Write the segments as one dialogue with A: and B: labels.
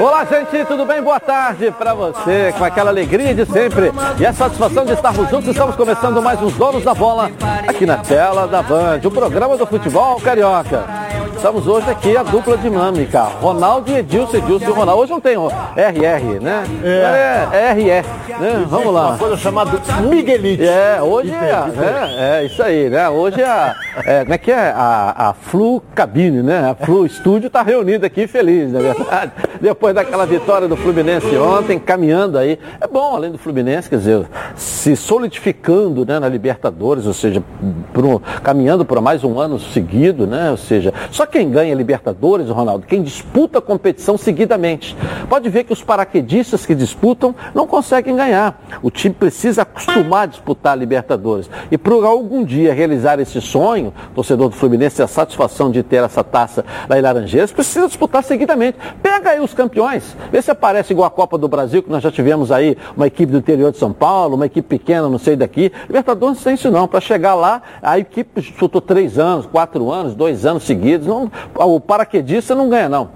A: Olá, gente, tudo bem? Boa tarde para você, com aquela alegria de sempre e a satisfação de estarmos juntos. Estamos começando mais uns Donos da Bola aqui na tela da Band, o programa do futebol carioca. Estamos hoje aqui a dupla dinâmica, Ronaldo e Edilson, Edilson e Ronaldo. Hoje não tem RR, né? É, é RR, né? Vamos lá.
B: Uma coisa chamada Miguelite.
A: É, hoje é, é, é isso aí, né? Hoje é, a- é, como é que é? A, a Flu Cabine, né? A Flu Estúdio está reunida aqui feliz, na verdade. Depois daquela vitória do Fluminense ontem, caminhando aí. É bom, além do Fluminense, quer dizer, se solidificando né, na Libertadores, ou seja, por um- caminhando por mais um ano seguido, né? Ou seja, só quem ganha Libertadores, Ronaldo, quem disputa a competição seguidamente. Pode ver que os paraquedistas que disputam não conseguem ganhar. O time precisa acostumar a disputar a Libertadores. E para algum dia realizar esse sonho, torcedor do Fluminense a satisfação de ter essa taça lá em Laranjeiras, precisa disputar seguidamente. Pega aí os campeões, vê se aparece igual a Copa do Brasil, que nós já tivemos aí uma equipe do interior de São Paulo, uma equipe pequena, não sei daqui. Libertadores não tem isso não. Para chegar lá, a equipe disputou três anos, quatro anos, dois anos seguidos. Não, o paraquedista não ganha não.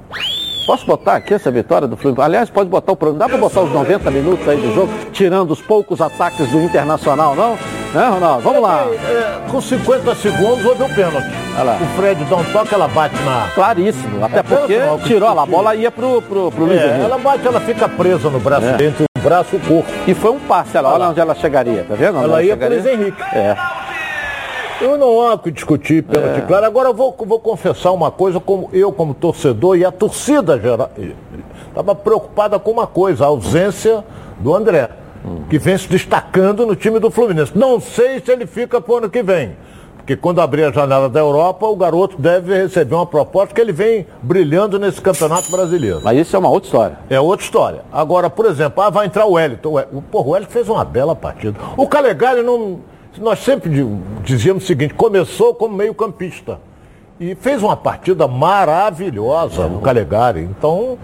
A: Posso botar aqui essa vitória do Fluminense? Aliás, pode botar o programa. Dá para botar os 90 minutos aí do jogo, tirando os poucos ataques do Internacional, não? Né, Ronaldo? Vamos lá.
B: É, com 50 segundos houve o pênalti. O Fred dá um toque, ela bate na.
A: Claríssimo. Até
B: É
A: porque
B: pênalti,
A: tirou, a
B: que-
A: bola ia pro, pro, pro Luiz
B: É,
A: Henrique.
B: ela bate, ela fica presa no braço,
A: É.
B: entre o braço e o corpo.
A: E foi um passe, olha, olha onde ela chegaria, tá vendo? Onde
B: Ela ia pro
A: chegaria?
B: Luiz Henrique.
A: É.
B: Eu não há o que discutir pênalti,
A: É.
B: claro. Agora eu vou, vou confessar uma coisa, como eu como torcedor e a torcida geral estava preocupada com uma coisa, a ausência do André, que vem se destacando no time do Fluminense. Não sei se ele fica pro ano que vem. Porque quando abrir a janela da Europa, o garoto deve receber uma proposta que ele vem brilhando nesse campeonato brasileiro.
A: Mas isso é uma outra história.
B: É outra história. Agora, por exemplo, ah, vai entrar o Wellington. O Wel- Porra, o Wellington fez uma bela partida. O Calegari não. Nós sempre di- dizíamos o seguinte: começou como meio-campista. E fez uma partida maravilhosa, o Calegari. Então,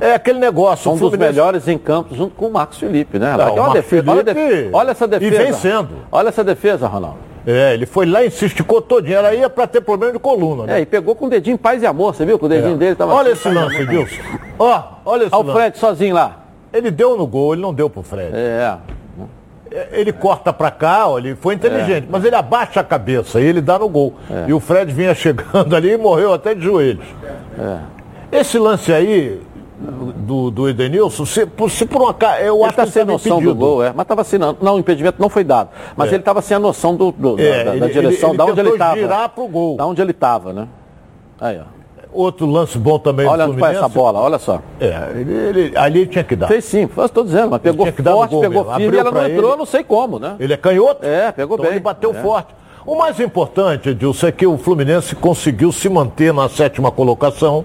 B: é aquele negócio.
A: Um
B: o
A: dos
B: Fluminense-
A: melhores em campo, junto com o Marcos Felipe, né?
B: Não,
A: Olha
B: o
A: a
B: Marcos
A: defesa, olha, a
B: Felipe-
A: defesa. olha essa defesa.
B: E vencendo.
A: Olha essa defesa, Ronaldo.
B: É, ele foi lá e se esticou todinho. Era ia para ter problema de coluna. Né?
A: É, e pegou com o dedinho paz e amor, você viu? Que o dedinho dele tava.
B: Olha
A: assim,
B: esse lance,
A: amor.
B: Wilson. Ó, olha esse
A: Olha o
B: lance.
A: Fred sozinho lá.
B: Ele deu no gol, ele não deu pro Fred.
A: É.
B: Ele corta pra cá, ó, ele foi
A: É.
B: inteligente, mas ele abaixa a cabeça e ele dá no gol. E o Fred vinha chegando ali e morreu até de joelhos.
A: É.
B: Esse lance aí do, do Edenilson, se, por- se por um acaso, eu
A: Ele
B: acho
A: está
B: que
A: sem
B: tava
A: noção
B: impedido.
A: do gol, é. Mas estava assim, não, não, o impedimento não foi dado. Mas ele estava sem a noção do, do-
B: É,
A: da, da
B: ele-
A: direção,
B: ele-
A: da
B: ele
A: onde ele estava.
B: girar pro gol.
A: Da onde ele estava, né? Aí, ó.
B: Outro lance bom também
A: Olha
B: do Fluminense.
A: essa bola, olha só.
B: É, ele, ele- ali ele tinha que dar.
A: Fez sim, eu estou dizendo, mas pegou forte, pegou firme e
B: Abriu
A: ela não entrou,
B: ele.
A: não sei como, né?
B: Ele é canhoto?
A: É, pegou
B: então
A: bem.
B: ele bateu
A: É.
B: forte. O mais importante, Edilson, é que o Fluminense conseguiu se manter na sétima colocação.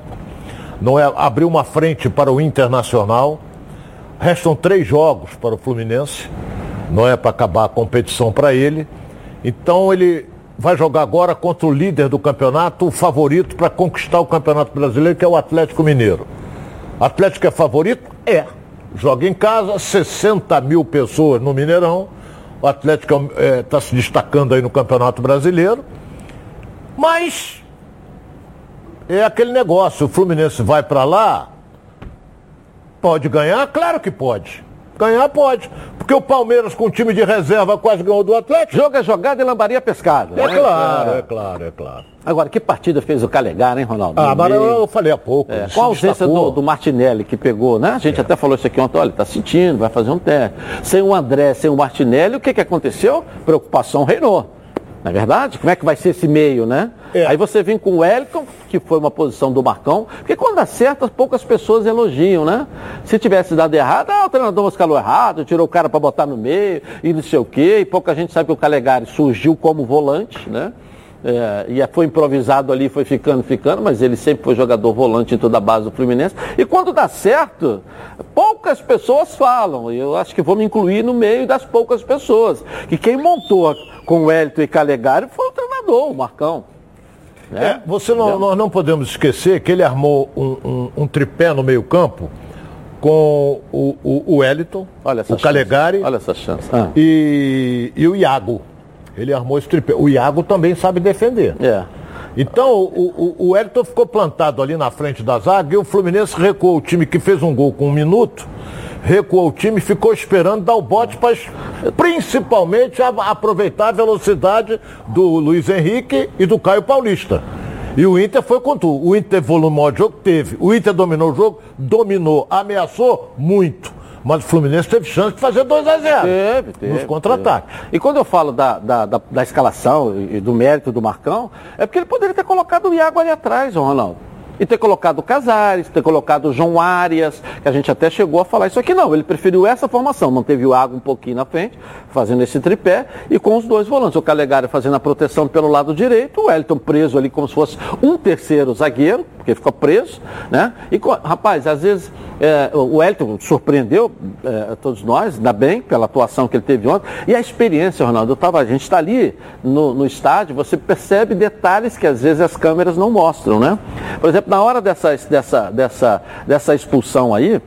B: Não é, abriu uma frente para o Internacional. Restam três jogos para o Fluminense. Não é para acabar a competição para ele. Então ele vai jogar agora contra o líder do campeonato, o favorito para conquistar o Campeonato Brasileiro, que é o Atlético Mineiro. Atlético é favorito? É. Joga em casa, 60 mil pessoas no Mineirão. O Atlético está se destacando aí no Campeonato Brasileiro. Mas é aquele negócio, o Fluminense vai para lá, pode ganhar? Claro que pode. Ganhar pode. Porque o Palmeiras com time de reserva quase ganhou do Atlético.
A: Jogo é jogada e lambaria pescada.
B: É
A: né?
B: claro,
A: É.
B: é claro, é claro.
A: Agora, que partida fez o Calegari, hein, Ronaldo?
B: Ah, mas
A: Ninguém-
B: eu falei há pouco.
A: É, com a ausência do, do Martinelli que pegou, né? A gente até falou isso aqui ontem, olha, tá sentindo, vai fazer um teste. Sem o André, sem o Martinelli, o que, que aconteceu? Preocupação reinou. Não é verdade? Como é que vai ser esse meio, né?
B: É.
A: Aí você vem com o Wellington, que foi uma posição do Marcão, porque quando acerta, poucas pessoas elogiam, né? Se tivesse dado errado, ah, o treinador escalou errado, tirou o cara para botar no meio e não sei o quê, e pouca gente sabe que o Calegari surgiu como volante, né? É, e foi improvisado ali, foi ficando, ficando, mas ele sempre foi jogador volante em toda a base do Fluminense. E quando dá certo, poucas pessoas falam, eu acho que vou me incluir no meio das poucas pessoas, que quem montou com o Hélito e Calegari foi o treinador, o Marcão. né?
B: É, você não, nós não podemos esquecer que ele armou um, um- um tripé no meio campo com o, o, o Wellington,
A: Olha
B: o Calegari.
A: Olha essa chance. Ah,
B: e, e o Iago. Ele armou esse tripé. O Iago também sabe defender.
A: é.
B: Então, o, o, o ficou plantado ali na frente da zaga e o Fluminense recuou o time que fez um gol com um minuto recuou o time, ficou esperando dar o bote para principalmente aproveitar a velocidade do Luiz Henrique e do Caio Paulista. E o Inter foi com tudo. O Inter volume de jogo? Teve. O Inter dominou o jogo? Dominou. Ameaçou? Muito. Mas o Fluminense teve chance de fazer 2 a 0
A: Teve, teve.
B: Nos contra-ataques.
A: E quando eu falo da, da, da, da escalação e do mérito do Marcão, é porque ele poderia ter colocado o Iago ali atrás, Ronaldo e ter colocado o Casares, ter colocado o João Arias, que a gente até chegou a falar isso aqui. Não, ele preferiu essa formação, manteve o Água um pouquinho na frente, fazendo esse tripé, e com os dois volantes. O Calegari fazendo a proteção pelo lado direito, o Elton preso ali como se fosse um terceiro zagueiro, porque ficou preso, né? E, rapaz, às vezes é, o Elton surpreendeu é, todos nós, ainda bem, pela atuação que ele teve ontem. E a experiência, Ronaldo, eu tava, a gente está ali no, no estádio, você percebe detalhes que às vezes as câmeras não mostram, né? Por exemplo, na hora dessa, dessa, dessa, dessa expulsão aí,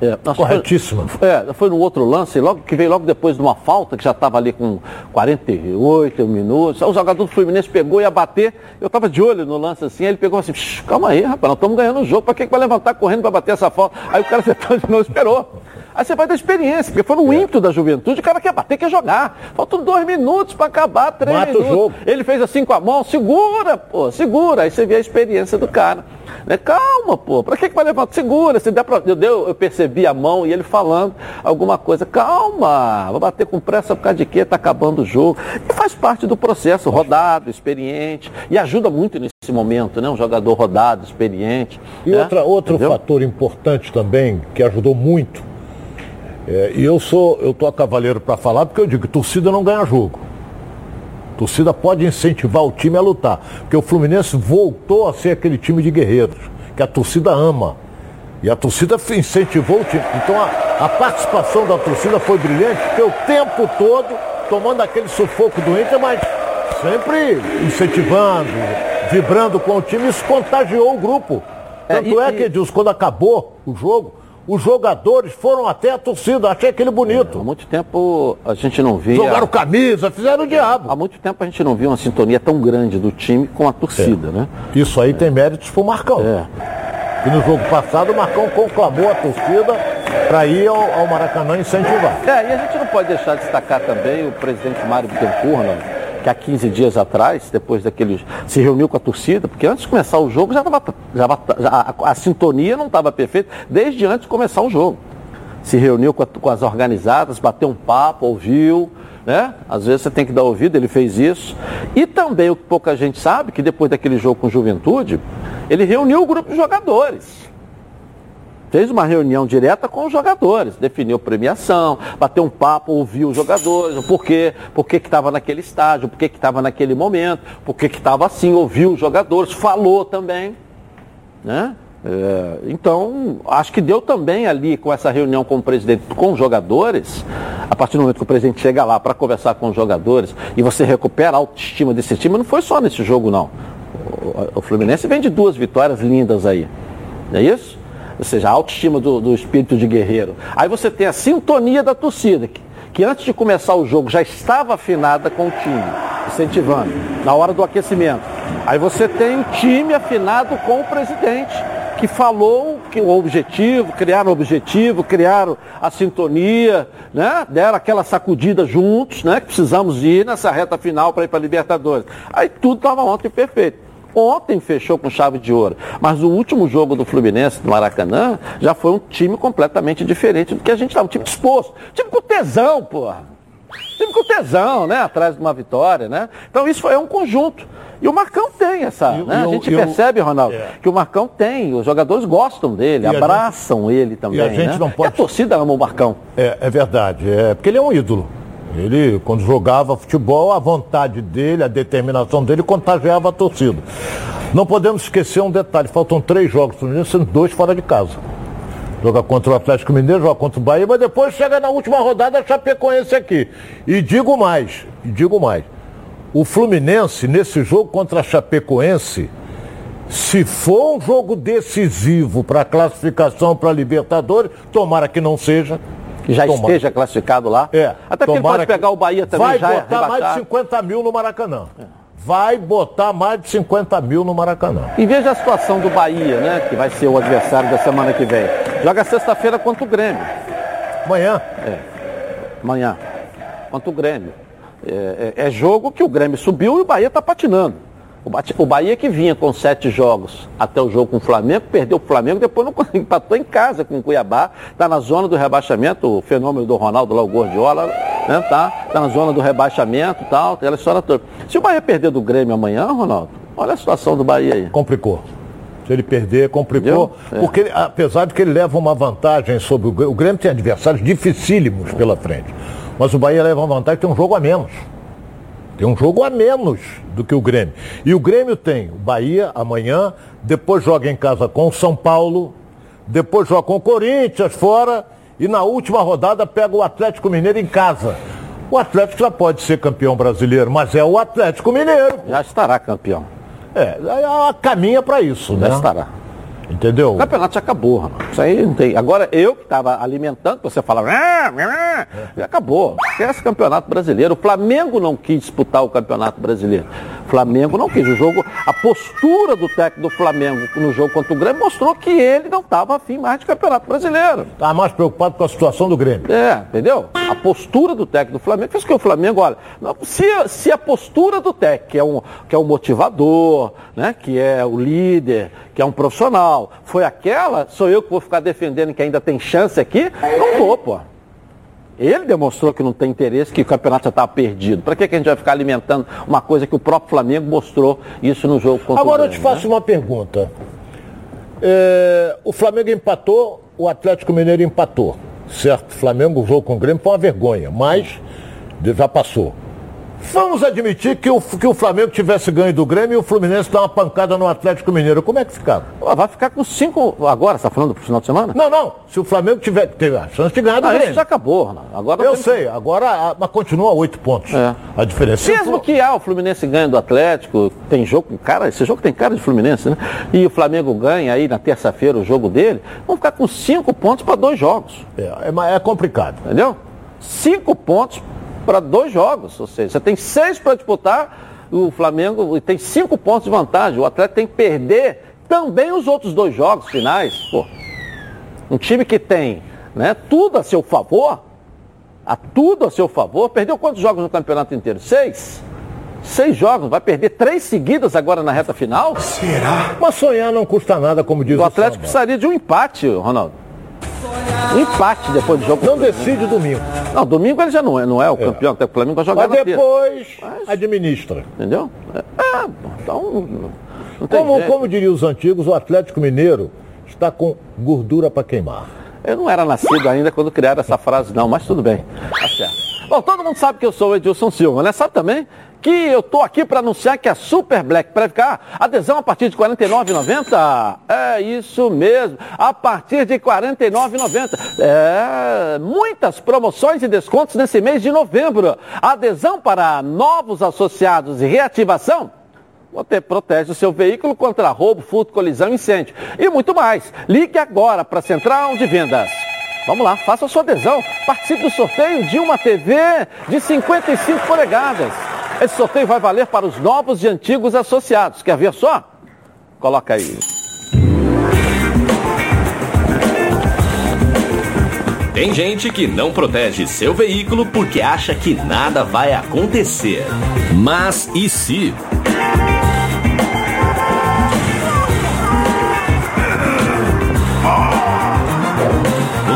B: é, Corretíssima.
A: Foi, é, foi no outro lance, logo que veio logo depois de uma falta, que já estava ali com 48 minutos. O jogador do Fluminense pegou e ia bater. Eu estava de olho no lance assim, ele pegou assim, calma aí, rapaz, nós estamos ganhando o jogo, para que, que vai levantar correndo para bater essa falta? Aí o cara acertou de novo, esperou. Aí você vai da experiência, porque foi no é. ímpeto da juventude, o cara quer bater, quer jogar. Faltam dois minutos para acabar, três Mata minutos. O jogo. Ele fez assim com a mão, segura, pô, segura. Aí você vê a experiência do cara. Né? Calma, pô, para que, que vai levantar? Segura, se der pra... eu, eu, eu percebi a mão e ele falando alguma coisa. Calma, vou bater com pressa por causa de quê? Está acabando o jogo. E faz parte do processo, rodado, experiente. E ajuda muito nesse momento, né? Um jogador rodado, experiente.
B: E
A: né?
B: outra, outro Entendeu? fator importante também, que ajudou muito é, e eu sou, eu tô a cavaleiro para falar porque eu digo que torcida não ganha jogo. Torcida pode incentivar o time a lutar, porque o Fluminense voltou a ser aquele time de guerreiros que a torcida ama. E a torcida incentivou o time. Então a, a participação da torcida foi brilhante, porque o tempo todo tomando aquele sufoco do Inter, mas sempre incentivando, vibrando com o time, isso contagiou o grupo. É, Tanto é, e, é que, Edilson, quando acabou o jogo, os jogadores foram até a torcida, achei aquele bonito.
A: É, há muito tempo a gente não via.
B: Jogaram camisa, fizeram o diabo.
A: Há muito tempo a gente não via uma sintonia tão grande do time com a torcida, é. né?
B: Isso aí é. tem méritos pro Marcão. É. E no jogo passado o Marcão conclamou a torcida para ir ao, ao, Maracanã incentivar.
A: É, e a gente não pode deixar de destacar também o presidente Mário Bittencourt, né? Que há 15 dias atrás, depois daquele. se reuniu com a torcida, porque antes de começar o jogo já estava. Já, já, a, a, sintonia não estava perfeita, desde antes de começar o jogo. Se reuniu com, a, com as organizadas, bateu um papo, ouviu, né? Às vezes você tem que dar ouvido, ele fez isso. E também o que pouca gente sabe, que depois daquele jogo com juventude, ele reuniu o grupo de jogadores fez uma reunião direta com os jogadores, definiu premiação, bateu um papo, ouviu os jogadores, o porquê, por que estava naquele estágio, por que estava naquele momento, por que estava assim, ouviu os jogadores, falou também. Né? É, então, acho que deu também ali com essa reunião com o presidente, com os jogadores, a partir do momento que o presidente chega lá para conversar com os jogadores e você recupera a autoestima desse time, não foi só nesse jogo não. O, o Fluminense vem de duas vitórias lindas aí. Não é isso? Ou seja, a autoestima do, do espírito de guerreiro. Aí você tem a sintonia da torcida, que, que antes de começar o jogo já estava afinada com o time, incentivando, na hora do aquecimento. Aí você tem o time afinado com o presidente, que falou que o objetivo, criaram o objetivo, criaram a sintonia, né? deram aquela sacudida juntos, né? que precisamos ir nessa reta final para ir para a Libertadores. Aí tudo estava ontem perfeito. Ontem fechou com chave de ouro. Mas o último jogo do Fluminense do Maracanã já foi um time completamente diferente do que a gente estava. Um time disposto. Time com tesão, porra. Time com tesão, né? Atrás de uma vitória, né? Então isso é um conjunto. E o Marcão tem essa. Eu, né? Eu, a gente eu, percebe, Ronaldo, é. que o Marcão tem. Os jogadores gostam dele, e abraçam gente, ele também. E a gente né? não pode. E a torcida ama o Marcão.
B: É, é verdade. É porque ele é um ídolo. Ele, quando jogava futebol, a vontade dele, a determinação dele contagiava a torcida. Não podemos esquecer um detalhe: faltam três jogos sendo dois fora de casa. Joga contra o Atlético Mineiro, joga contra o Bahia, mas depois chega na última rodada Chapecoense aqui. E digo mais, e digo mais. O Fluminense, nesse jogo contra a Chapecoense, se for um jogo decisivo para a classificação para a Libertadores, tomara que não seja,
A: já Tomara. esteja classificado lá.
B: É.
A: Até porque ele pode pegar o Bahia também
B: vai
A: já.
B: Vai botar mais de 50 mil no Maracanã. É. vai botar mais de 50 mil no Maracanã.
A: E veja a situação do Bahia, né? Que vai ser o adversário da semana que vem. Joga sexta-feira contra o Grêmio.
B: Amanhã?
A: É. Amanhã. Contra o Grêmio. É, é, é jogo que o Grêmio subiu e o Bahia está patinando. O Bahia que vinha com sete jogos até o jogo com o Flamengo, perdeu o Flamengo, depois não empatou em casa com o Cuiabá, está na zona do rebaixamento, o fenômeno do Ronaldo lá, o Gordiola, né, tá, tá na zona do rebaixamento e tal, aquela história toda. Se o Bahia perder do Grêmio amanhã, Ronaldo, olha a situação do Bahia aí.
B: Complicou. Se ele perder, complicou. É. Porque, ele, apesar de que ele leva uma vantagem sobre o Grêmio, o Grêmio tem adversários dificílimos pela frente. Mas o Bahia leva uma vantagem, tem um jogo a menos. Tem um jogo a menos do que o Grêmio. E o Grêmio tem o Bahia amanhã, depois joga em casa com o São Paulo, depois joga com o Corinthians fora e na última rodada pega o Atlético Mineiro em casa. O Atlético já pode ser campeão brasileiro, mas é o Atlético Mineiro.
A: Já estará campeão.
B: É, caminha para isso,
A: já
B: né?
A: estará.
B: Entendeu?
A: O campeonato já acabou, Ronaldo. Isso aí não tem. Agora, eu que estava alimentando, você fala, ah, ah, já acabou. Esquece o campeonato brasileiro. O Flamengo não quis disputar o campeonato brasileiro. O Flamengo não quis. O jogo, a postura do técnico do Flamengo no jogo contra o Grêmio mostrou que ele não estava afim mais de campeonato brasileiro.
B: Estava mais preocupado com a situação do Grêmio.
A: É, entendeu? A postura do técnico do Flamengo fez que o Flamengo, olha, se, se a postura do técnico, que é um, que é um motivador, né, que é o líder, que é um profissional, foi aquela, sou eu que vou ficar defendendo que ainda tem chance aqui? Não vou, pô. Ele demonstrou que não tem interesse, que o campeonato já estava perdido. Para que, que a gente vai ficar alimentando uma coisa que o próprio Flamengo mostrou isso no jogo contra
B: Agora
A: o
B: Grêmio, eu te faço né? uma pergunta. É, o Flamengo empatou, o Atlético Mineiro empatou. Certo, o Flamengo, o jogo com o Grêmio foi uma vergonha, mas já passou. Vamos admitir que o, que o Flamengo tivesse ganho do Grêmio e o Fluminense dá uma pancada no Atlético Mineiro. Como é que ficava?
A: Vai ficar com cinco. Agora, você está falando pro final de semana?
B: Não, não. Se o Flamengo tiver teve a chance de ganhar do ah, Grêmio.
A: Isso já acabou, Agora
B: Eu sei, agora mas continua oito pontos. É. A diferença.
A: Mesmo que ah, o Fluminense ganha do Atlético, tem jogo, cara, esse jogo tem cara de Fluminense, né? E o Flamengo ganha aí na terça-feira o jogo dele, vão ficar com cinco pontos para dois jogos.
B: É, é, é complicado.
A: Entendeu? Cinco pontos para dois jogos. Ou seja, você tem seis para disputar, o Flamengo tem cinco pontos de vantagem. O Atlético tem que perder também os outros dois jogos finais. Pô, um time que tem né, tudo a seu favor, a tudo a seu favor, perdeu quantos jogos no campeonato inteiro? Seis? Seis jogos, vai perder três seguidas agora na reta final?
B: Será? Mas sonhar não custa nada, como diz o
A: O Atlético precisaria de um empate, Ronaldo. Empate depois do jogo.
B: Não decide domingo.
A: Não, domingo ele já não é, não é o é. campeão, até o Flamengo vai jogar
B: Mas depois Mas... administra.
A: Entendeu? É, é então.
B: Como, como diriam os antigos, o Atlético Mineiro está com gordura para queimar.
A: Eu não era nascido ainda quando criaram essa frase, não, mas tudo bem. Tá certo. Bom, todo mundo sabe que eu sou o Edilson Silva, né? Sabe também que eu tô aqui para anunciar que a Super Black Previcar, adesão a partir de R$ 49,90. É isso mesmo, a partir de R$ 49,90. É, muitas promoções e descontos nesse mês de novembro. Adesão para novos associados e reativação você protege o seu veículo contra roubo, furto, colisão incêndio. E muito mais. Ligue agora para a Central de Vendas. Vamos lá, faça a sua adesão. Participe do sorteio de uma TV de 55 polegadas. Esse sorteio vai valer para os novos e antigos associados. Quer ver só? Coloca aí.
C: Tem gente que não protege seu veículo porque acha que nada vai acontecer. Mas e se?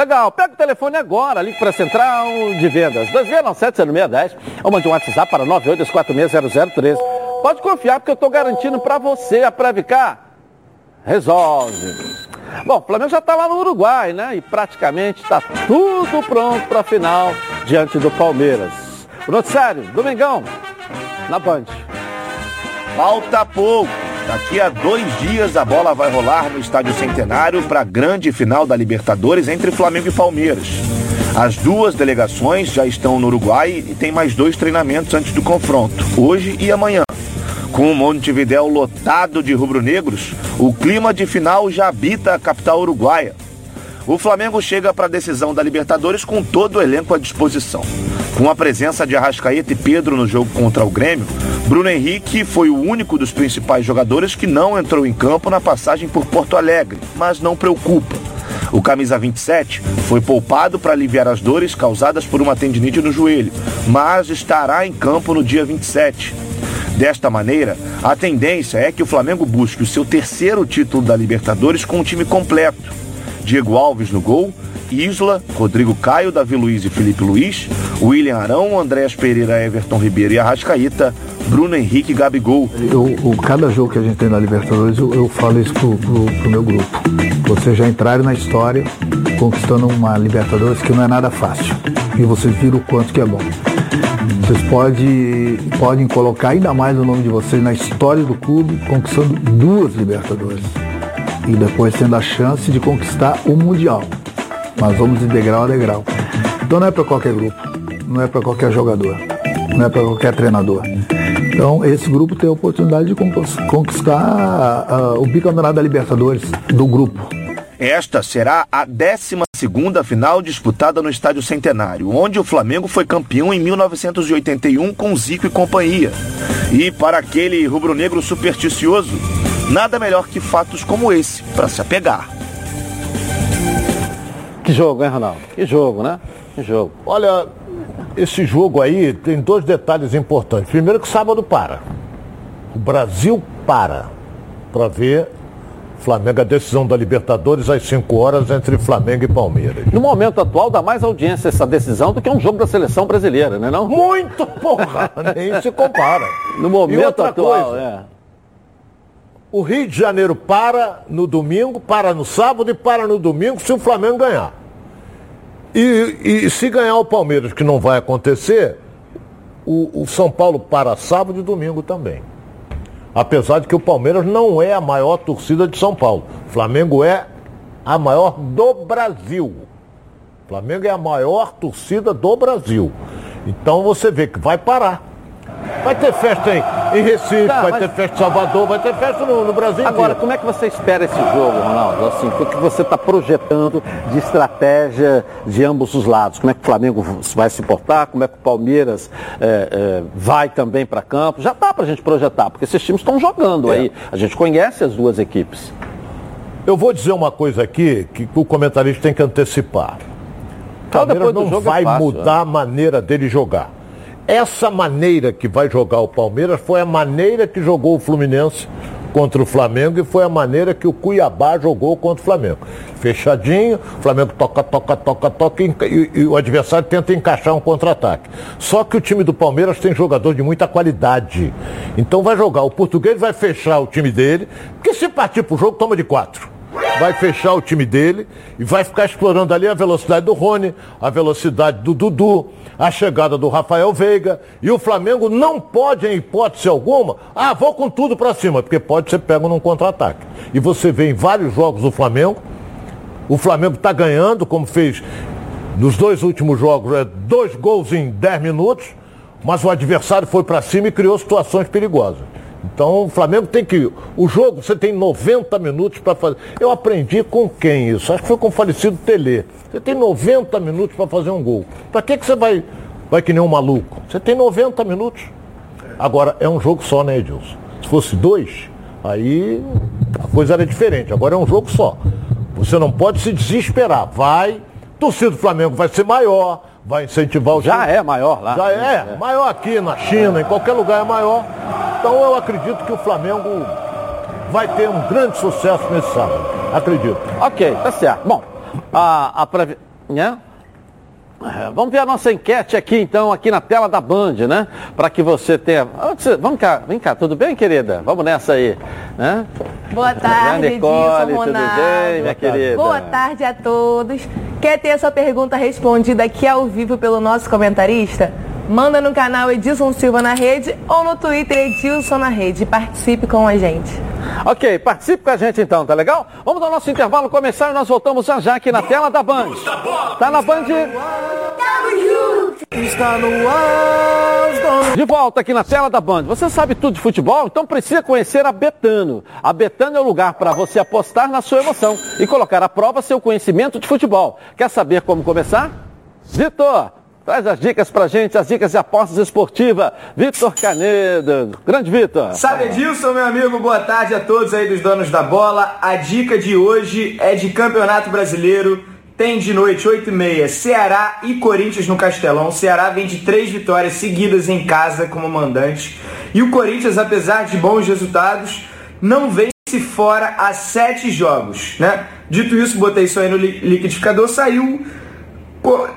A: Legal, pega o telefone agora, ligue para a Central de Vendas, 2697-0610, ou mande um WhatsApp para 982460013. Pode confiar, porque eu estou garantindo para você a Previcar. Resolve. Bom, o Flamengo já está lá no Uruguai, né? E praticamente está tudo pronto para a final diante do Palmeiras. O noticiário, Domingão, na Band.
D: Falta pouco. Daqui a dois dias a bola vai rolar no Estádio Centenário para a grande final da Libertadores entre Flamengo e Palmeiras. As duas delegações já estão no Uruguai e tem mais dois treinamentos antes do confronto, hoje e amanhã. Com o Montevidéu lotado de rubro-negros, o clima de final já habita a capital uruguaia. O Flamengo chega para a decisão da Libertadores com todo o elenco à disposição. Com a presença de Arrascaeta e Pedro no jogo contra o Grêmio, Bruno Henrique foi o único dos principais jogadores que não entrou em campo na passagem por Porto Alegre, mas não preocupa. O camisa 27 foi poupado para aliviar as dores causadas por uma tendinite no joelho, mas estará em campo no dia 27. Desta maneira, a tendência é que o Flamengo busque o seu terceiro título da Libertadores com o time completo. Diego Alves no gol, Isla, Rodrigo Caio, Davi Luiz e Felipe Luiz, William Arão, Andréas Pereira, Everton Ribeiro e Arrascaíta, Bruno Henrique e Gabigol.
E: Eu, o, cada jogo que a gente tem na Libertadores, eu, eu falo isso pro, pro, pro, meu grupo. Vocês já entraram na história conquistando uma Libertadores que não é nada fácil. E vocês viram o quanto que é bom. Vocês pode, podem colocar ainda mais o nome de vocês na história do clube, conquistando duas Libertadores. Depois tendo a chance de conquistar o Mundial. Mas vamos de degrau a degrau. Então não é para qualquer grupo, não é para qualquer jogador, não é para qualquer treinador. Então esse grupo tem a oportunidade de conquistar uh, o bicampeonato da Libertadores do grupo.
D: Esta será a 12 final disputada no Estádio Centenário, onde o Flamengo foi campeão em 1981 com Zico e companhia. E para aquele rubro-negro supersticioso, nada melhor que fatos como esse para se apegar.
A: Que jogo, hein, Ronaldo? Que jogo, né? Que jogo.
B: Olha, esse jogo aí tem dois detalhes importantes. Primeiro que sábado para. O Brasil para para ver Flamengo, a decisão da Libertadores às 5 horas entre Flamengo e Palmeiras.
A: No momento atual, dá mais audiência essa decisão do que um jogo da seleção brasileira, não é não?
B: Muito, porra! Nem se compara.
A: No momento atual, coisa, é.
B: O Rio de Janeiro para no domingo, para no sábado e para no domingo se o Flamengo ganhar. E, e se ganhar o Palmeiras, que não vai acontecer, o, o São Paulo para sábado e domingo também. Apesar de que o Palmeiras não é a maior torcida de São Paulo. O Flamengo é a maior do Brasil. O Flamengo é a maior torcida do Brasil. Então você vê que vai parar. Vai ter festa em, em Recife, tá, vai mas... ter festa em Salvador, vai ter festa no, no Brasil
A: Agora, como é que você espera esse jogo, Ronaldo? Assim, o que você está projetando de estratégia de ambos os lados? Como é que o Flamengo vai se portar? Como é que o Palmeiras é, é, vai também para campo? Já dá para a gente projetar, porque esses times estão jogando é. aí. A gente conhece as duas equipes.
B: Eu vou dizer uma coisa aqui que o comentarista tem que antecipar. O Palmeiras não é vai fácil, mudar né? a maneira dele jogar. Essa maneira que vai jogar o Palmeiras foi a maneira que jogou o Fluminense contra o Flamengo e foi a maneira que o Cuiabá jogou contra o Flamengo. Fechadinho, o Flamengo toca, toca, toca, toca e, e, e o adversário tenta encaixar um contra-ataque. Só que o time do Palmeiras tem jogador de muita qualidade. Então vai jogar. O português vai fechar o time dele, porque se partir pro jogo, toma de quatro vai fechar o time dele e vai ficar explorando ali a velocidade do Rony, a velocidade do Dudu, a chegada do Rafael Veiga. E o Flamengo não pode, em hipótese alguma, ah, vou com tudo para cima, porque pode ser pego num contra-ataque. E você vê em vários jogos do Flamengo, o Flamengo está ganhando, como fez nos dois últimos jogos, é, dois gols em 10 minutos, mas o adversário foi para cima e criou situações perigosas. Então o Flamengo tem que. O jogo você tem 90 minutos para fazer. Eu aprendi com quem isso? Acho que foi com o falecido Tele. Você tem 90 minutos para fazer um gol. Para que, que você vai, vai que nem um maluco? Você tem 90 minutos. Agora, é um jogo só, né, Edilson? Se fosse dois, aí a coisa era diferente. Agora é um jogo só. Você não pode se desesperar. Vai, torcida do Flamengo vai ser maior, vai incentivar o
A: Já time. é maior lá.
B: Já é, é, maior aqui na China, em qualquer lugar é maior. Então eu acredito que o Flamengo vai ter um grande sucesso nesse sábado. Acredito.
A: Ok, tá certo. Bom, a, a previ... né? É, vamos ver a nossa enquete aqui, então, aqui na tela da Band, né? Para que você tenha. Vamos cá, vem cá, tudo bem, querida? Vamos nessa aí. Né?
F: Boa tarde,
A: Nicole, Ronaldo. Tudo bem, minha querida?
F: Boa tarde a todos. Quer ter a sua pergunta respondida aqui ao vivo pelo nosso comentarista? Manda no canal Edilson Silva na rede ou no Twitter Edilson na rede. Participe com a gente.
A: Ok, participe com a gente então, tá legal? Vamos ao nosso intervalo começar e nós voltamos já já aqui na tela da Band. Tá na Band?
G: Está no ar.
A: De volta aqui na tela da Band. Você sabe tudo de futebol? Então precisa conhecer a Betano. A Betano é o lugar para você apostar na sua emoção e colocar à prova seu conhecimento de futebol. Quer saber como começar? Vitor, traz as dicas pra gente, as dicas de apostas esportivas. Vitor Canedo. Grande Vitor.
H: Sabe, Edilson, meu amigo, boa tarde a todos aí dos donos da bola. A dica de hoje é de Campeonato Brasileiro. Tem de noite, 8 e meia, Ceará e Corinthians no Castelão. O Ceará vem de três vitórias seguidas em casa como mandante. E o Corinthians, apesar de bons resultados, não vence fora a sete jogos, né? Dito isso, botei isso aí no liquidificador, saiu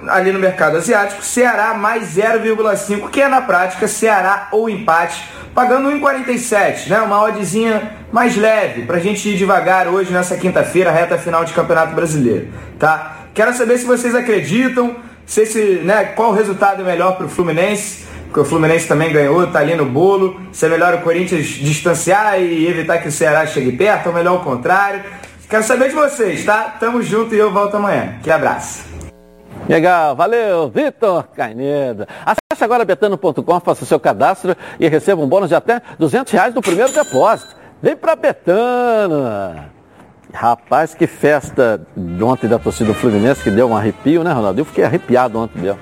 H: ali no mercado asiático, Ceará mais 0,5, que é na prática Ceará ou empate, pagando 1,47, né? Uma oddzinha mais leve, pra gente ir devagar hoje nessa quinta-feira, reta final de Campeonato Brasileiro, tá? Quero saber se vocês acreditam, se esse, né, qual o resultado é melhor pro Fluminense, porque o Fluminense também ganhou, tá ali no bolo, se é melhor o Corinthians distanciar e evitar que o Ceará chegue perto, ou melhor o contrário. Quero saber de vocês, tá? Tamo junto e eu volto amanhã. Que abraço.
A: Legal, valeu, Vitor Caineda. Acesse agora betano.com, faça seu cadastro e receba um bônus de até 200 reais no primeiro depósito. Vem pra Betano. Rapaz, que festa ontem da torcida do Fluminense, que deu um arrepio, né, Ronaldo? Eu fiquei arrepiado ontem mesmo.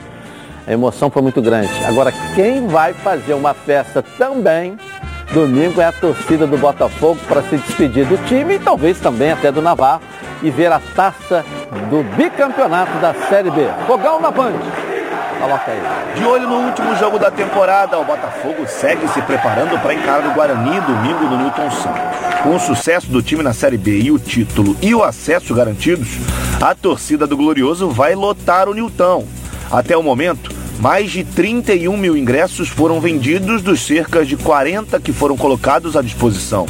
A: A emoção foi muito grande. Agora, quem vai fazer uma festa também domingo é a torcida do Botafogo para se despedir do time e talvez também até do Navarro e ver a taça do bicampeonato da Série B. Fogão na Band. Coloca aí.
D: De olho no último jogo da temporada, o Botafogo segue se preparando para encarar o Guarani domingo no Newton Santos. Com o sucesso do time na Série B e o título e o acesso garantidos, a torcida do Glorioso vai lotar o Newton. Até o momento, mais de 31 mil ingressos foram vendidos dos cerca de 40 que foram colocados à disposição.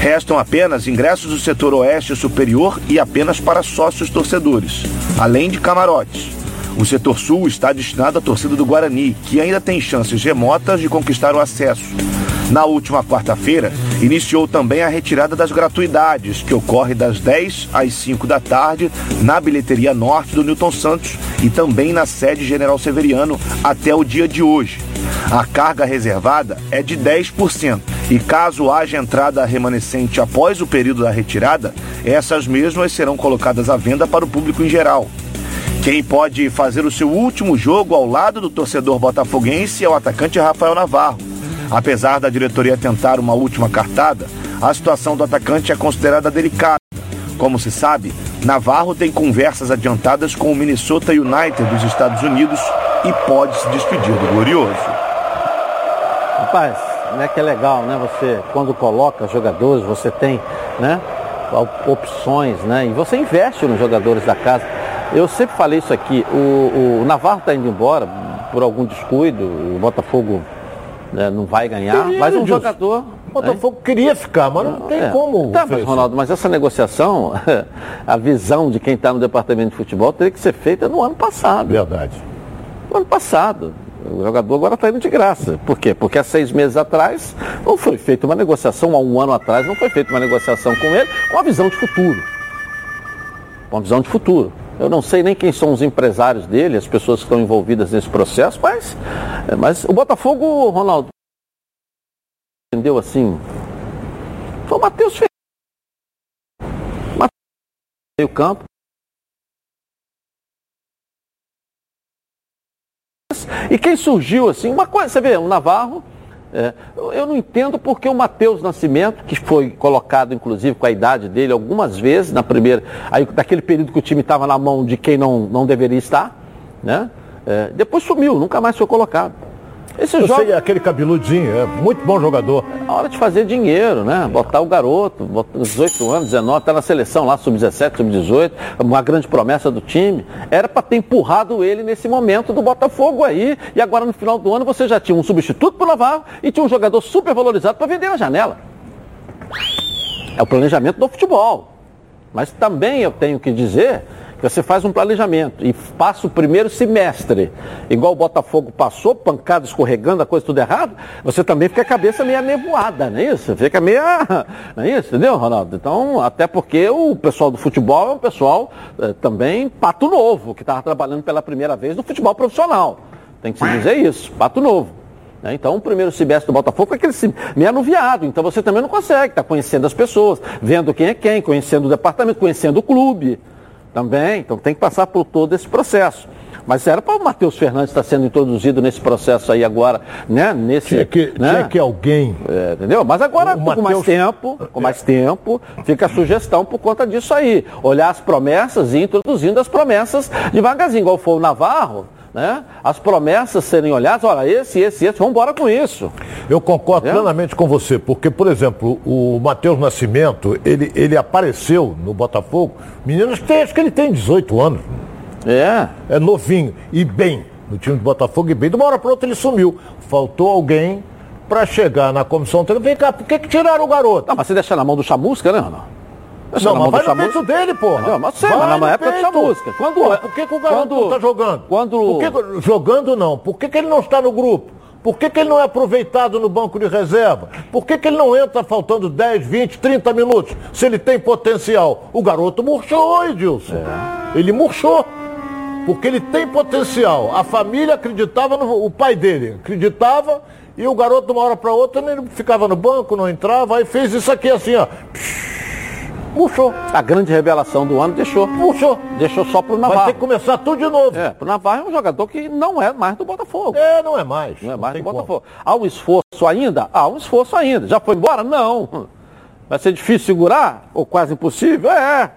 D: Restam apenas ingressos do setor oeste superior e apenas para sócios torcedores, além de camarotes. O setor sul está destinado à torcida do Guarani, que ainda tem chances remotas de conquistar o acesso. Na última quarta-feira, iniciou também a retirada das gratuidades, que ocorre das 10 às 5 da tarde na bilheteria norte do Newton Santos e também na sede General Severiano até o dia de hoje. A carga reservada é de 10% e caso haja entrada remanescente após o período da retirada, essas mesmas serão colocadas à venda para o público em geral. Quem pode fazer o seu último jogo ao lado do torcedor botafoguense é o atacante Rafael Navarro. Apesar da diretoria tentar uma última cartada, a situação do atacante é considerada delicada. Como se sabe, Navarro tem conversas adiantadas com o Minnesota United dos Estados Unidos e pode se despedir do Glorioso.
A: Rapaz, né, que é legal, né? Você, quando coloca jogadores, você tem, né? Opções, né? E você investe nos jogadores da casa. Eu sempre falei isso aqui, o, o Navarro está indo embora por algum descuido, o Botafogo né, não vai ganhar, queria, mas um jogador.
B: O Botafogo queria ficar, mas não tem é. como.
A: Tá, mas, Ronaldo, mas essa negociação, a visão de quem está no departamento de futebol teria que ser feita no ano passado.
B: Verdade.
A: No ano passado. O jogador agora está indo de graça. Por quê? Porque há seis meses atrás não foi feita uma negociação, há um ano atrás não foi feita uma negociação com ele com a visão de futuro. Com a visão de futuro. Eu não sei nem quem são os empresários dele, as pessoas que estão envolvidas nesse processo, mas, mas o Botafogo, Ronaldo, entendeu assim? Foi o Matheus Ferreira. Meio campo. E quem surgiu assim, uma coisa, você vê, o Navarro é, eu não entendo porque o Matheus Nascimento, que foi colocado, inclusive, com a idade dele algumas vezes, na primeira, aí, daquele período que o time estava na mão de quem não, não deveria estar, né? É, depois sumiu, nunca mais foi colocado.
B: Esse eu jogo... sei, aquele cabeludinho, é muito bom jogador.
A: É hora de fazer dinheiro, né? Botar o garoto, botar 18 anos, 19, tá na seleção lá, sub-17, sub-18, uma grande promessa do time. Era para ter empurrado ele nesse momento do Botafogo aí. E agora no final do ano você já tinha um substituto pro Navarro e tinha um jogador super valorizado para vender na janela. É o planejamento do futebol. Mas também eu tenho que dizer Você faz um planejamento e passa o primeiro semestre, igual o Botafogo passou, pancada escorregando, a coisa tudo errado, você também fica a cabeça meio nevoada, não é isso? Fica meio. Não é isso, entendeu, Ronaldo? Então, até porque o pessoal do futebol é um pessoal é, também pato novo, que estava trabalhando pela primeira vez no futebol profissional. Tem que se dizer isso, pato novo. Né? Então, o primeiro semestre do Botafogo foi aquele meio anuviado. Então, você também não consegue estar tá conhecendo as pessoas, vendo quem é quem, conhecendo o departamento, conhecendo o clube também. Então, tem que passar por todo esse processo. Mas era para o Matheus Fernandes estar sendo introduzido nesse processo aí agora, né? Nesse,
B: tinha que,
A: né?
B: tinha que alguém.
A: É, entendeu? Mas agora, o com Mateus... mais tempo, com mais tempo, fica a sugestão por conta disso aí. Olhar as promessas e introduzindo as promessas devagarzinho, igual foi o Navarro né? As promessas serem olhadas, olha, esse, esse, esse, vamos embora com isso.
B: Eu concordo Entendeu? plenamente com você, porque, por exemplo, o Matheus Nascimento, ele, ele apareceu no Botafogo, meninos, tem, acho que ele tem 18 anos.
A: É.
B: É novinho e bem no time do Botafogo e bem. De uma hora para outra ele sumiu. Faltou alguém para chegar na comissão técnica. Vem cá, por que, que tiraram o garoto?
A: Não, mas você deixa na mão do Chamusca, né, Ronaldo?
B: Não, mas vai no peito dele, porra.
A: Não, mas sei, mas na época tinha música.
B: Quando, porra, por que, que o garoto quando, não tá jogando?
A: Quando...
B: Que, jogando não. Por que, que ele não está no grupo? Por que, que ele não é aproveitado no banco de reserva? Por que, que ele não entra faltando 10, 20, 30 minutos? Se ele tem potencial. O garoto murchou, Edilson. É. Ele murchou. Porque ele tem potencial. A família acreditava no. O pai dele acreditava e o garoto, de uma hora para outra, ele ficava no banco, não entrava, aí fez isso aqui assim, ó.
A: Murchou. A grande revelação do ano deixou.
B: Murchou.
A: Deixou só pro Navarro.
B: Vai ter que começar tudo de novo.
A: É, pro Navarro é um jogador que não é mais do Botafogo.
B: É, não é mais.
A: Não é mais não do Botafogo. Como. Há um esforço ainda? Há um esforço ainda. Já foi embora? Não. Vai ser difícil segurar? Ou quase impossível? É.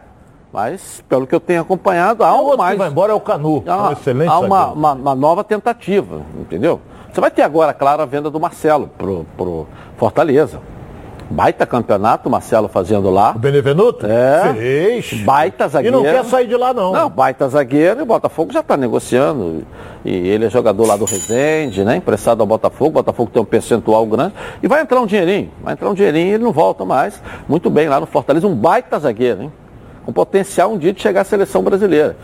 A: Mas, pelo que eu tenho acompanhado, há um mais.
B: Que vai embora é o Canu.
A: Há, é um excelente há uma, uma, uma, nova tentativa, entendeu? Você vai ter agora, claro, a venda do Marcelo pro, pro Fortaleza. Baita campeonato, Marcelo fazendo lá.
B: O Benevenuto?
A: É.
B: Fez.
A: Baita zagueiro.
B: E não quer sair de lá, não.
A: Não, baita zagueiro e o Botafogo já está negociando. E ele é jogador lá do Resende, né? Emprestado ao Botafogo. O Botafogo tem um percentual grande. E vai entrar um dinheirinho. Vai entrar um dinheirinho e ele não volta mais. Muito bem lá no Fortaleza. Um baita zagueiro, hein? Com potencial um dia de chegar à seleção brasileira.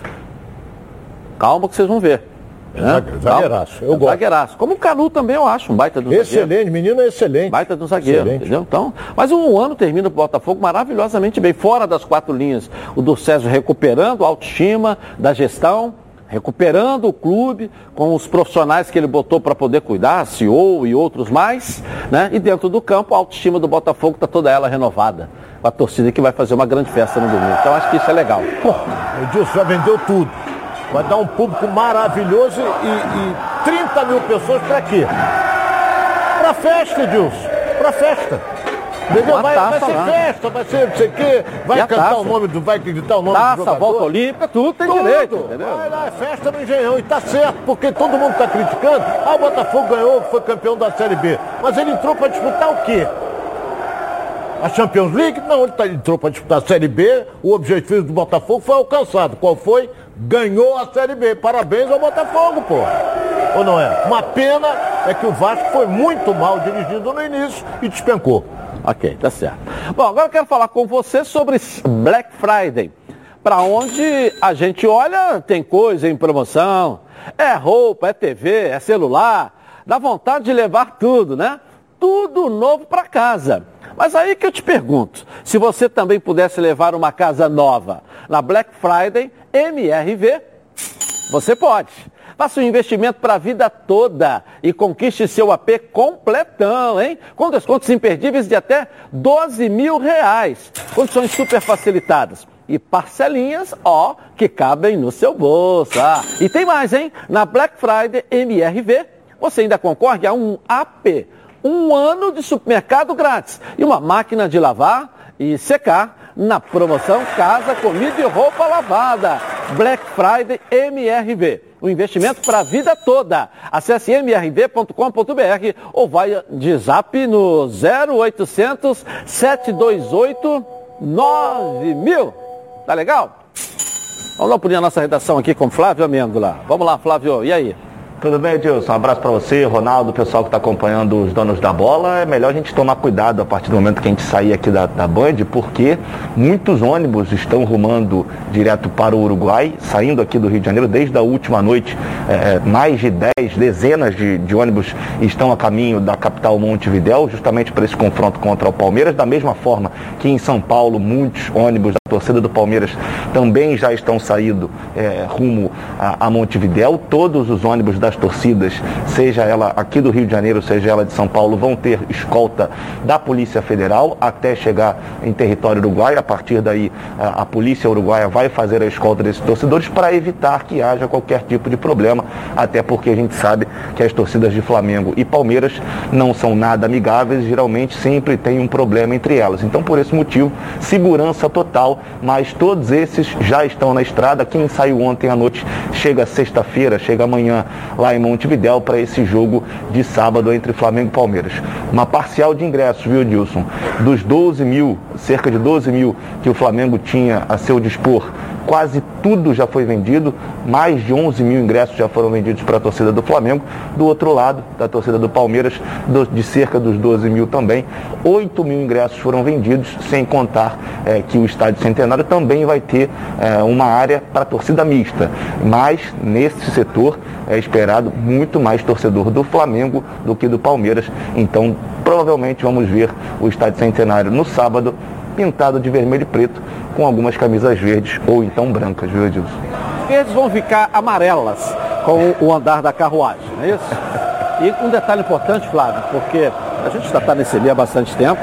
A: Calma que vocês vão ver.
B: Né? Zagueiraço, eu gosto.
A: Zagueiraço. Como o Canu também eu acho, um baita do
B: excelente, zagueiro. Excelente, menino é excelente.
A: Baita do zagueiro, excelente. entendeu? Então, mas o ano termina o Botafogo maravilhosamente bem, fora das quatro linhas. O do César recuperando a autoestima da gestão, recuperando o clube com os profissionais que ele botou para poder cuidar, CEO e outros mais, né? E dentro do campo, a autoestima do Botafogo está toda ela renovada. Com a torcida que vai fazer uma grande festa no domingo. Então acho que isso é legal.
B: Pô, o Edilson já vendeu tudo. Vai dar um público maravilhoso e, e 30 mil pessoas para quê? Para festa, Edilson. Para festa. Entendeu? Vai, vai, ser lá. festa, vai ser não sei o quê, vai cantar o nome do. Vai gritar o nome
A: taça,
B: do jogador.
A: volta olímpica, tudo tem tudo. direito. Entendeu?
B: Vai lá, é festa no engenhão. E tá certo, porque todo mundo tá criticando. Ah, o Botafogo ganhou, foi campeão da Série B. Mas ele entrou para disputar o quê? A Champions League? Não, ele tá, entrou para disputar a Série B. O objetivo do Botafogo foi alcançado. Qual foi? Ganhou a Série B. Parabéns ao Botafogo, pô. Ou não é? Uma pena é que o Vasco foi muito mal dirigido no início e despencou.
A: Ok, tá certo. Bom, agora eu quero falar com você sobre Black Friday. Para onde a gente olha, tem coisa em promoção. É roupa, é TV, é celular. Dá vontade de levar tudo, né? Tudo novo para casa. Mas aí que eu te pergunto, se você também pudesse levar uma casa nova na Black Friday, MRV, você pode. Faça um investimento para a vida toda e conquiste seu AP completão, hein? Com descontos imperdíveis de até 12 mil reais. Condições super facilitadas. E parcelinhas, ó, que cabem no seu bolso. Ah, e tem mais, hein? Na Black Friday MRV, você ainda concorre a um AP um ano de supermercado grátis e uma máquina de lavar e secar na promoção Casa, Comida e Roupa Lavada. Black Friday MRV. Um investimento para a vida toda. Acesse mrv.com.br ou vai de zap no 0800 728 9000. Tá legal? Vamos lá por a nossa redação aqui com Flávio Amêndola. Vamos lá, Flávio. E aí?
I: Tudo bem, Edilson? Um abraço para você, Ronaldo, pessoal que está acompanhando os donos da bola. É melhor a gente tomar cuidado a partir do momento que a gente sair aqui da, da Band, porque muitos ônibus estão rumando direto para o Uruguai, saindo aqui do Rio de Janeiro desde a última noite. É, mais de 10, dezenas de, de ônibus estão a caminho da capital Montevidéu, justamente para esse confronto contra o Palmeiras. Da mesma forma que em São Paulo, muitos ônibus torcida do Palmeiras também já estão saindo é, rumo a, a Montevidéu. Todos os ônibus das torcidas, seja ela aqui do Rio de Janeiro, seja ela de São Paulo, vão ter escolta da Polícia Federal até chegar em território uruguaio. A partir daí, a, a Polícia Uruguaia vai fazer a escolta desses torcedores para evitar que haja qualquer tipo de problema, até porque a gente sabe que as torcidas de Flamengo e Palmeiras não são nada amigáveis, geralmente sempre tem um problema entre elas. Então, por esse motivo, segurança total, mas todos esses já estão na estrada. Quem saiu ontem à noite chega sexta-feira, chega amanhã lá em Montevidéu para esse jogo de sábado entre Flamengo e Palmeiras. Uma parcial de ingressos, viu, Dilson? Dos 12 mil, cerca de 12 mil que o Flamengo tinha a seu dispor quase tudo já foi vendido, mais de 11 mil ingressos já foram vendidos para a torcida do Flamengo. Do outro lado, da torcida do Palmeiras, de cerca dos 12 mil também, 8 mil ingressos foram vendidos, sem contar é, que o Estádio Centenário também vai ter é, uma área para torcida mista. Mas nesse setor é esperado muito mais torcedor do Flamengo do que do Palmeiras. Então, provavelmente vamos ver o Estádio Centenário no sábado pintado de vermelho e preto com algumas camisas verdes ou então brancas, viu, Edilson?
A: Verdes vão ficar amarelas com o andar da carruagem, não é isso? E um detalhe importante, Flávio, porque a gente já está nesse meio há bastante tempo,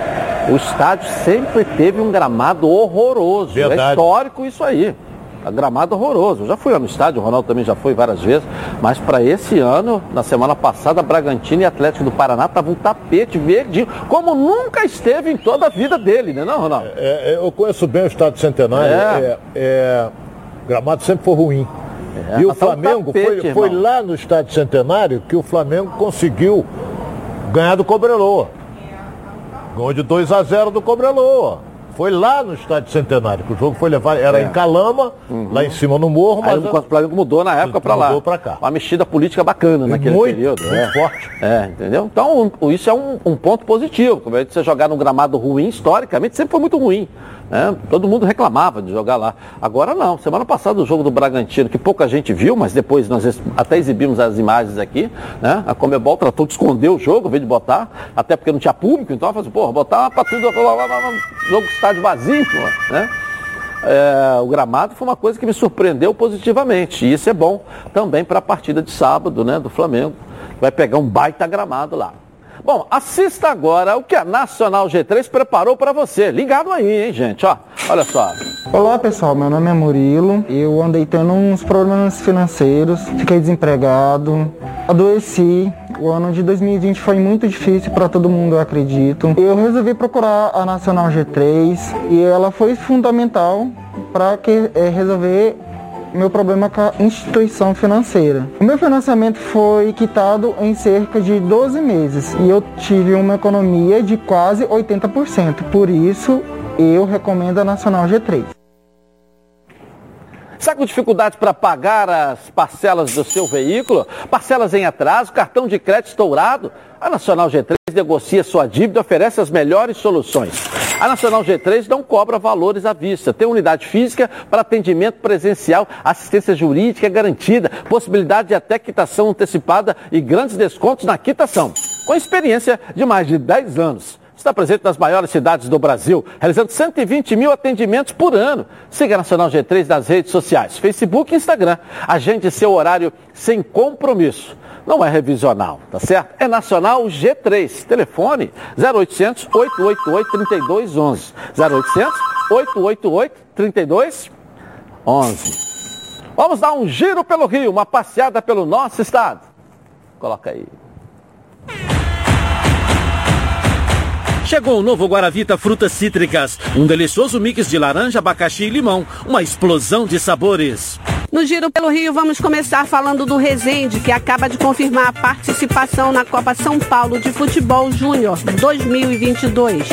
A: o estádio sempre teve um gramado horroroso. É Verdade. É histórico isso aí gramado horroroso. Eu já fui lá no estádio, o Ronaldo também já foi várias vezes, mas para esse ano, na semana passada, Bragantino e Atlético do Paraná estavam um tapete verdinho, como nunca esteve em toda a vida dele, né não, Ronaldo?
B: É, é, eu conheço bem o estádio Centenário, é. é, é gramado sempre foi ruim. É, e o Flamengo um tapete, foi, foi lá no estádio Centenário que o Flamengo conseguiu ganhar do Cobreloa. Ganhou de 2 a 0 do Cobreloa. Foi lá no estádio Centenário, que o jogo foi levado, era é. em Calama, uhum. lá em cima no morro,
A: mas. Aí o Flamengo mudou na época para lá. Mudou para cá. Uma mexida política bacana naquele
B: muito,
A: período.
B: Muito é. forte.
A: É, entendeu? Então, isso é um, um ponto positivo. Como é que você jogar num gramado ruim, historicamente, sempre foi muito ruim. Né? Todo mundo reclamava de jogar lá. Agora não. Semana passada o jogo do Bragantino, que pouca gente viu, mas depois nós até exibimos as imagens aqui, né? A Comebol tratou de esconder o jogo, invés de botar, até porque não tinha público, então ela falou assim, porra, botar para tudo, jogo estádio vazio, né? É, o gramado foi uma coisa que me surpreendeu positivamente. E isso é bom também para a partida de sábado, né, do Flamengo. Vai pegar um baita gramado lá. Bom, assista agora o que a Nacional G3 preparou para você. Ligado aí, hein, gente? Ó, olha só.
J: Olá, pessoal. Meu nome é Murilo. Eu andei tendo uns problemas financeiros, fiquei desempregado, adoeci. O ano de 2020 foi muito difícil para todo mundo, eu acredito. Eu resolvi procurar a Nacional G3 e ela foi fundamental para é, resolver meu problema com a instituição financeira. O meu financiamento foi quitado em cerca de 12 meses e eu tive uma economia de quase 80%. Por isso, eu recomendo a Nacional G3.
A: Está com dificuldade para pagar as parcelas do seu veículo? Parcelas em atraso, cartão de crédito estourado? A Nacional G3 negocia sua dívida e oferece as melhores soluções. A Nacional G3 não cobra valores à vista. Tem unidade física para atendimento presencial, assistência jurídica garantida, possibilidade de até quitação antecipada e grandes descontos na quitação. Com experiência de mais de 10 anos. Está presente nas maiores cidades do Brasil, realizando 120 mil atendimentos por ano. Siga a Nacional G3 nas redes sociais, Facebook e Instagram. Agende seu horário sem compromisso não é revisional, tá certo? É nacional G3. Telefone 0800 888 3211. 0800 888 3211. Vamos dar um giro pelo Rio, uma passeada pelo nosso estado. Coloca aí.
C: Chegou o novo Guaravita Frutas Cítricas, um delicioso mix de laranja, abacaxi e limão, uma explosão de sabores.
K: No Giro pelo Rio, vamos começar falando do Resende, que acaba de confirmar a participação na Copa São Paulo de Futebol Júnior 2022.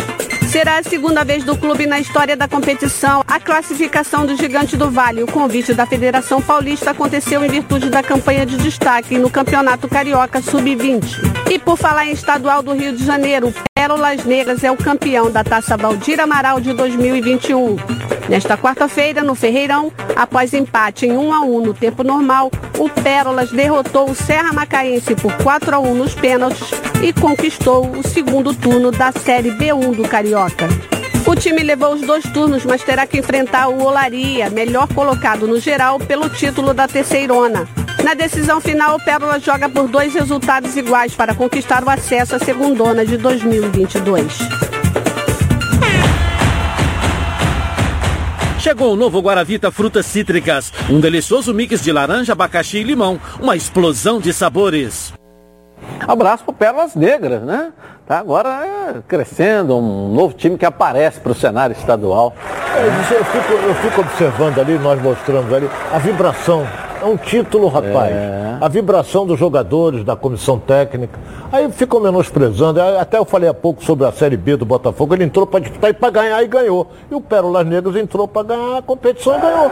K: Será a segunda vez do clube na história da competição. A classificação do Gigante do Vale, o convite da Federação Paulista aconteceu em virtude da campanha de destaque no Campeonato Carioca Sub-20. E por falar em estadual do Rio de Janeiro, Pérolas Negras é o campeão da Taça Valdir Amaral de 2021. Nesta quarta-feira, no Ferreirão, após empate em 1 a 1 no tempo normal, o Pérolas derrotou o Serra Macaense por 4 a 1 nos pênaltis e conquistou o segundo turno da Série B1 do Carioca. O time levou os dois turnos, mas terá que enfrentar o Olaria, melhor colocado no geral, pelo título da Terceirona. Na decisão final, o Pérola joga por dois resultados iguais para conquistar o acesso à segundona de 2022.
L: Chegou o novo Guaravita Frutas Cítricas, um delicioso mix de laranja, abacaxi e limão, uma explosão de sabores.
A: Abraço para Pérolas Negras, né? Tá agora é, crescendo, um novo time que aparece para o cenário estadual.
B: É, eu, fico, eu fico observando ali, nós mostramos ali, a vibração é um título, rapaz. É. A vibração dos jogadores, da comissão técnica. Aí ficam menosprezando. Até eu falei há pouco sobre a Série B do Botafogo. Ele entrou para disputar e para ganhar e ganhou. E o Pérolas Negras entrou para ganhar a competição e ganhou.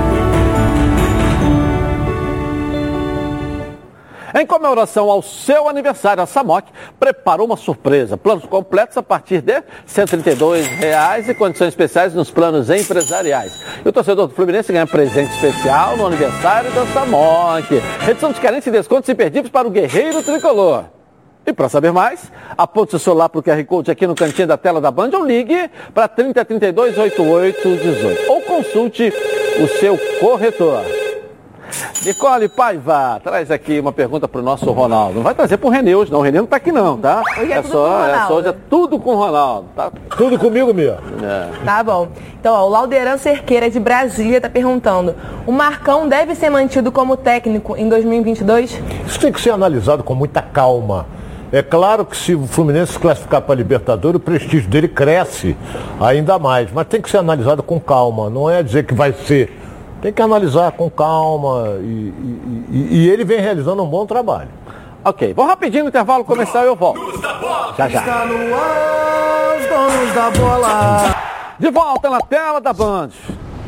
A: Em comemoração ao seu aniversário, a Samok preparou uma surpresa. Planos completos a partir de 132 reais e condições especiais nos planos empresariais. E o torcedor do Fluminense ganha presente especial no aniversário da Samok. Redução de carência e descontos imperdíveis para o Guerreiro Tricolor. E para saber mais, aponte o celular para o QR Code aqui no cantinho da tela da Band ou ligue para 3032 8818 ou consulte o seu corretor. Nicole Paiva, traz aqui uma pergunta para o nosso Ronaldo. Não vai trazer para o Renê hoje, não. O Renê não está aqui, não, tá?
F: Hoje é, é só,
A: é só hoje é tudo com o Ronaldo. Tá
B: tudo comigo mesmo.
F: É. Tá bom. Então, ó, o Lauderan Cerqueira de Brasília está perguntando: o Marcão deve ser mantido como técnico em 2022?
B: Isso tem que ser analisado com muita calma. É claro que se o Fluminense se classificar para a Libertadores, o prestígio dele cresce ainda mais. Mas tem que ser analisado com calma. Não é dizer que vai ser tem que analisar com calma e, e, e, e ele vem realizando um bom trabalho.
A: Ok, vou rapidinho no intervalo começar e eu volto. Já já. Está no ar, os donos da bola. De volta na tela da Band.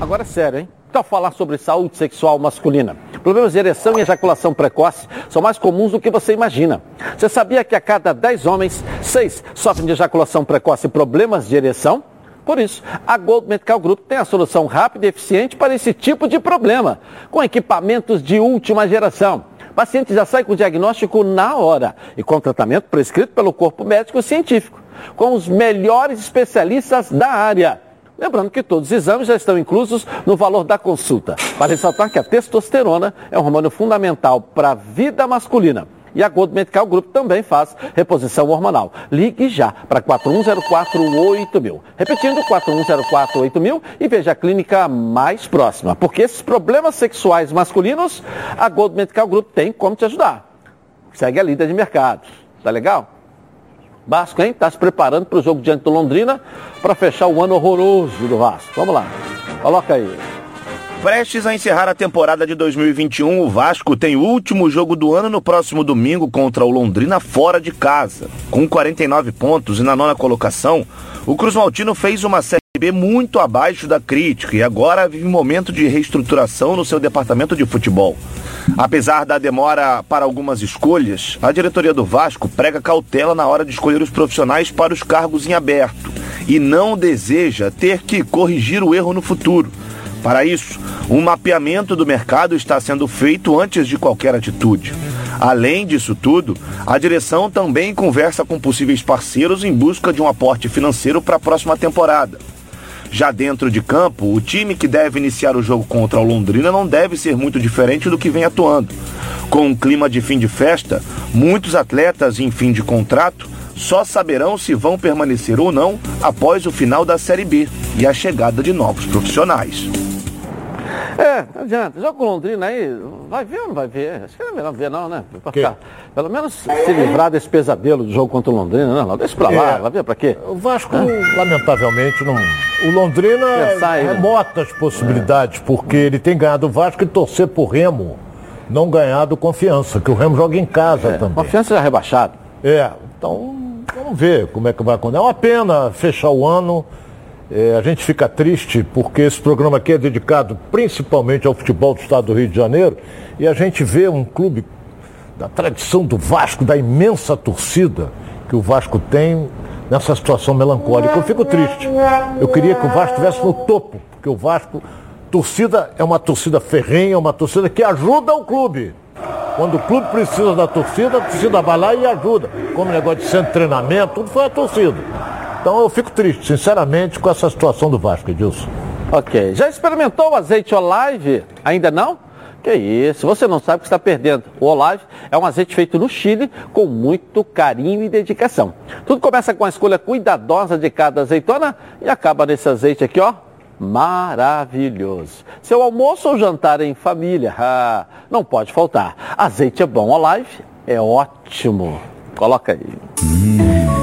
A: Agora é sério, hein? Então falar sobre saúde sexual masculina. Problemas de ereção e ejaculação precoce são mais comuns do que você imagina. Você sabia que a cada 10 homens, 6 sofrem de ejaculação precoce e problemas de ereção? Por isso, a Gold Medical Group tem a solução rápida e eficiente para esse tipo de problema, com equipamentos de última geração. O paciente já sai com o diagnóstico na hora e com tratamento prescrito pelo corpo médico científico, com os melhores especialistas da área. Lembrando que todos os exames já estão inclusos no valor da consulta. Para ressaltar que a testosterona é um hormônio fundamental para a vida masculina. E a Gold Medical Group também faz reposição hormonal. Ligue já para 41048000. Repetindo, 41048000 e veja a clínica mais próxima. Porque esses problemas sexuais masculinos, a Gold Medical Group tem como te ajudar. Segue a líder de mercado. Tá legal? Vasco, hein? Está se preparando para o jogo diante do Londrina para fechar o ano horroroso do Vasco. Vamos lá. Coloca aí.
I: Prestes a encerrar a temporada de 2021, o Vasco tem o último jogo do ano no próximo domingo contra o Londrina fora de casa. Com 49 pontos e na nona colocação, o Cruz Maltino fez uma Série B muito abaixo da crítica e agora vive um momento de reestruturação no seu departamento de futebol. Apesar da demora para algumas escolhas, a diretoria do Vasco prega cautela na hora de escolher os profissionais para os cargos em aberto e não deseja ter que corrigir o erro no futuro. Para isso, um mapeamento do mercado está sendo feito antes de qualquer atitude. Além disso tudo, a direção também conversa com possíveis parceiros em busca de um aporte financeiro para a próxima temporada. Já dentro de campo, o time que deve iniciar o jogo contra o Londrina não deve ser muito diferente do que vem atuando. Com um clima de fim de festa, muitos atletas em fim de contrato só saberão se vão permanecer ou não após o final da Série B e a chegada de novos profissionais.
A: É, não adianta. Joga com Londrina aí, vai ver ou não vai ver? Acho que não é melhor ver não, né? Pra pelo menos se livrar desse pesadelo do jogo contra o Londrina, não, deixa pra lá,
B: É.
A: vai ver pra quê?
B: O Vasco, lamentavelmente, não. O Londrina
A: Pensar aí, né?
B: remota as possibilidades, porque ele tem ganhado o Vasco e torcer pro Remo, não ganhado confiança, que o Remo joga em casa também.
A: Confiança já rebaixado.
B: É, então vamos ver como é que vai acontecer. É uma pena fechar o ano. É, a gente fica triste porque esse programa aqui é dedicado principalmente ao futebol do estado do Rio de Janeiro e a gente vê um clube da tradição do Vasco, da imensa torcida que o Vasco tem nessa situação melancólica. Eu fico triste. Eu queria que o Vasco estivesse no topo, porque o Vasco, torcida é uma torcida ferrenha, uma torcida que ajuda o clube. Quando o clube precisa da torcida, a torcida vai lá e ajuda. Como negócio de centro de treinamento, tudo foi a torcida. Então eu fico triste, sinceramente, com essa situação do Vasco, Edilson.
A: Ok. Já experimentou o azeite Olive? Ainda não? Que isso, você não sabe o que está perdendo. O Olive é um azeite feito no Chile com muito carinho e dedicação. Tudo começa com a escolha cuidadosa de cada azeitona e acaba nesse azeite aqui, ó. Maravilhoso. Seu almoço ou jantar em família, ah, não pode faltar. Azeite é bom, Olive é ótimo. Coloca aí.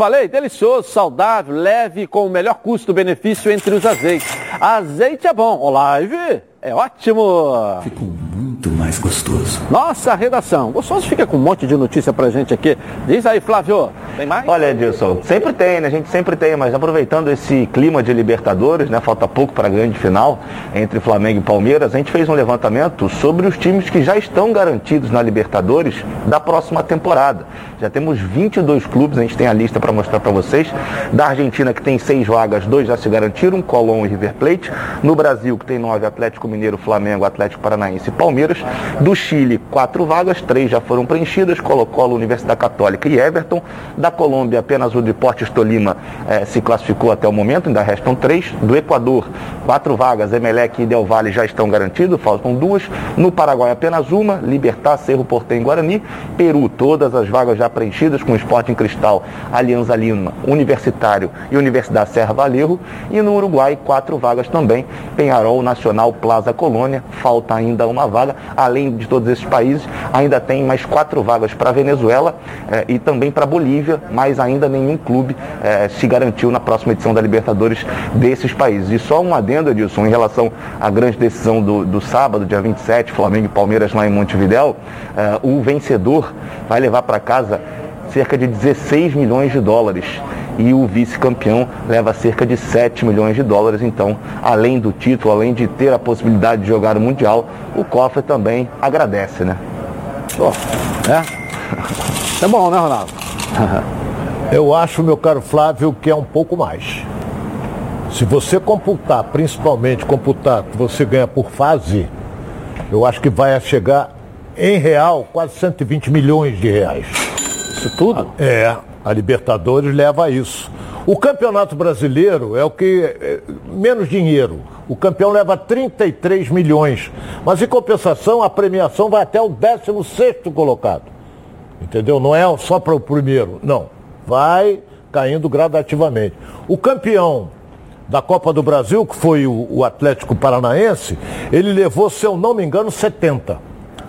A: Falei, delicioso, saudável, leve, com o melhor custo-benefício entre os azeites. Azeite é bom, Olive é ótimo.
M: Ficou muito mais gostoso.
A: Nossa redação, gostoso fica com um monte de notícia pra gente aqui. Diz aí, Flávio, tem mais?
I: Olha, Edilson, sempre tem, né? A gente sempre tem, mas aproveitando esse clima de Libertadores, né? Falta pouco para a grande final entre Flamengo e Palmeiras, a gente fez um levantamento sobre os times que já estão garantidos na Libertadores da próxima temporada. Já temos 22 clubes, a gente tem a lista para mostrar para vocês. Da Argentina, que tem seis vagas, dois já se garantiram, Colón e River Plate. No Brasil, que tem nove, Atlético Mineiro, Flamengo, Atlético Paranaense e Palmeiras. Do Chile, quatro vagas, três já foram preenchidas, Colo-Colo, Universidade Católica e Everton. Da Colômbia, apenas o Deportes Tolima eh, se classificou até o momento, ainda restam três. Do Equador, quatro vagas, Emelec e Del Valle já estão garantidos, faltam duas. No Paraguai, apenas uma, Libertar, Cerro Porteño e Guarani. Peru, todas as vagas já preenchidas com Sporting Cristal, Alianza Lima, Universitário e Universidade Serra Valerro. E no Uruguai, quatro vagas também, Penharol, Nacional, Plaza Colônia. Falta ainda uma vaga. Além de todos esses países, ainda tem mais quatro vagas para Venezuela eh, e também para Bolívia, mas ainda nenhum clube eh, se garantiu na próxima edição da Libertadores desses países. E só um adendo, Edilson, em relação à grande decisão do, do sábado, dia 27, Flamengo e Palmeiras lá em Montevidéu, eh, o vencedor vai levar para casa cerca de 16 milhões de dólares e o vice-campeão leva cerca de 7 milhões de dólares. Então, além do título, além de ter a possibilidade de jogar o Mundial, o cofre também agradece, né?
A: é? É bom, né, Ronaldo?
B: Eu acho, meu caro Flávio, que é um pouco mais. Se você computar, principalmente computar que você ganha por fase, eu acho que vai chegar em real quase 120 milhões de reais.
A: Isso tudo?
B: É, a Libertadores leva a isso. O Campeonato Brasileiro é o que é, menos dinheiro. O campeão leva 33 milhões. Mas em compensação, a premiação vai até o 16º colocado. Entendeu? Não é só para o primeiro, não. Vai caindo gradativamente. O campeão da Copa do Brasil, que foi o, o Atlético Paranaense, ele levou, se eu não me engano, 70.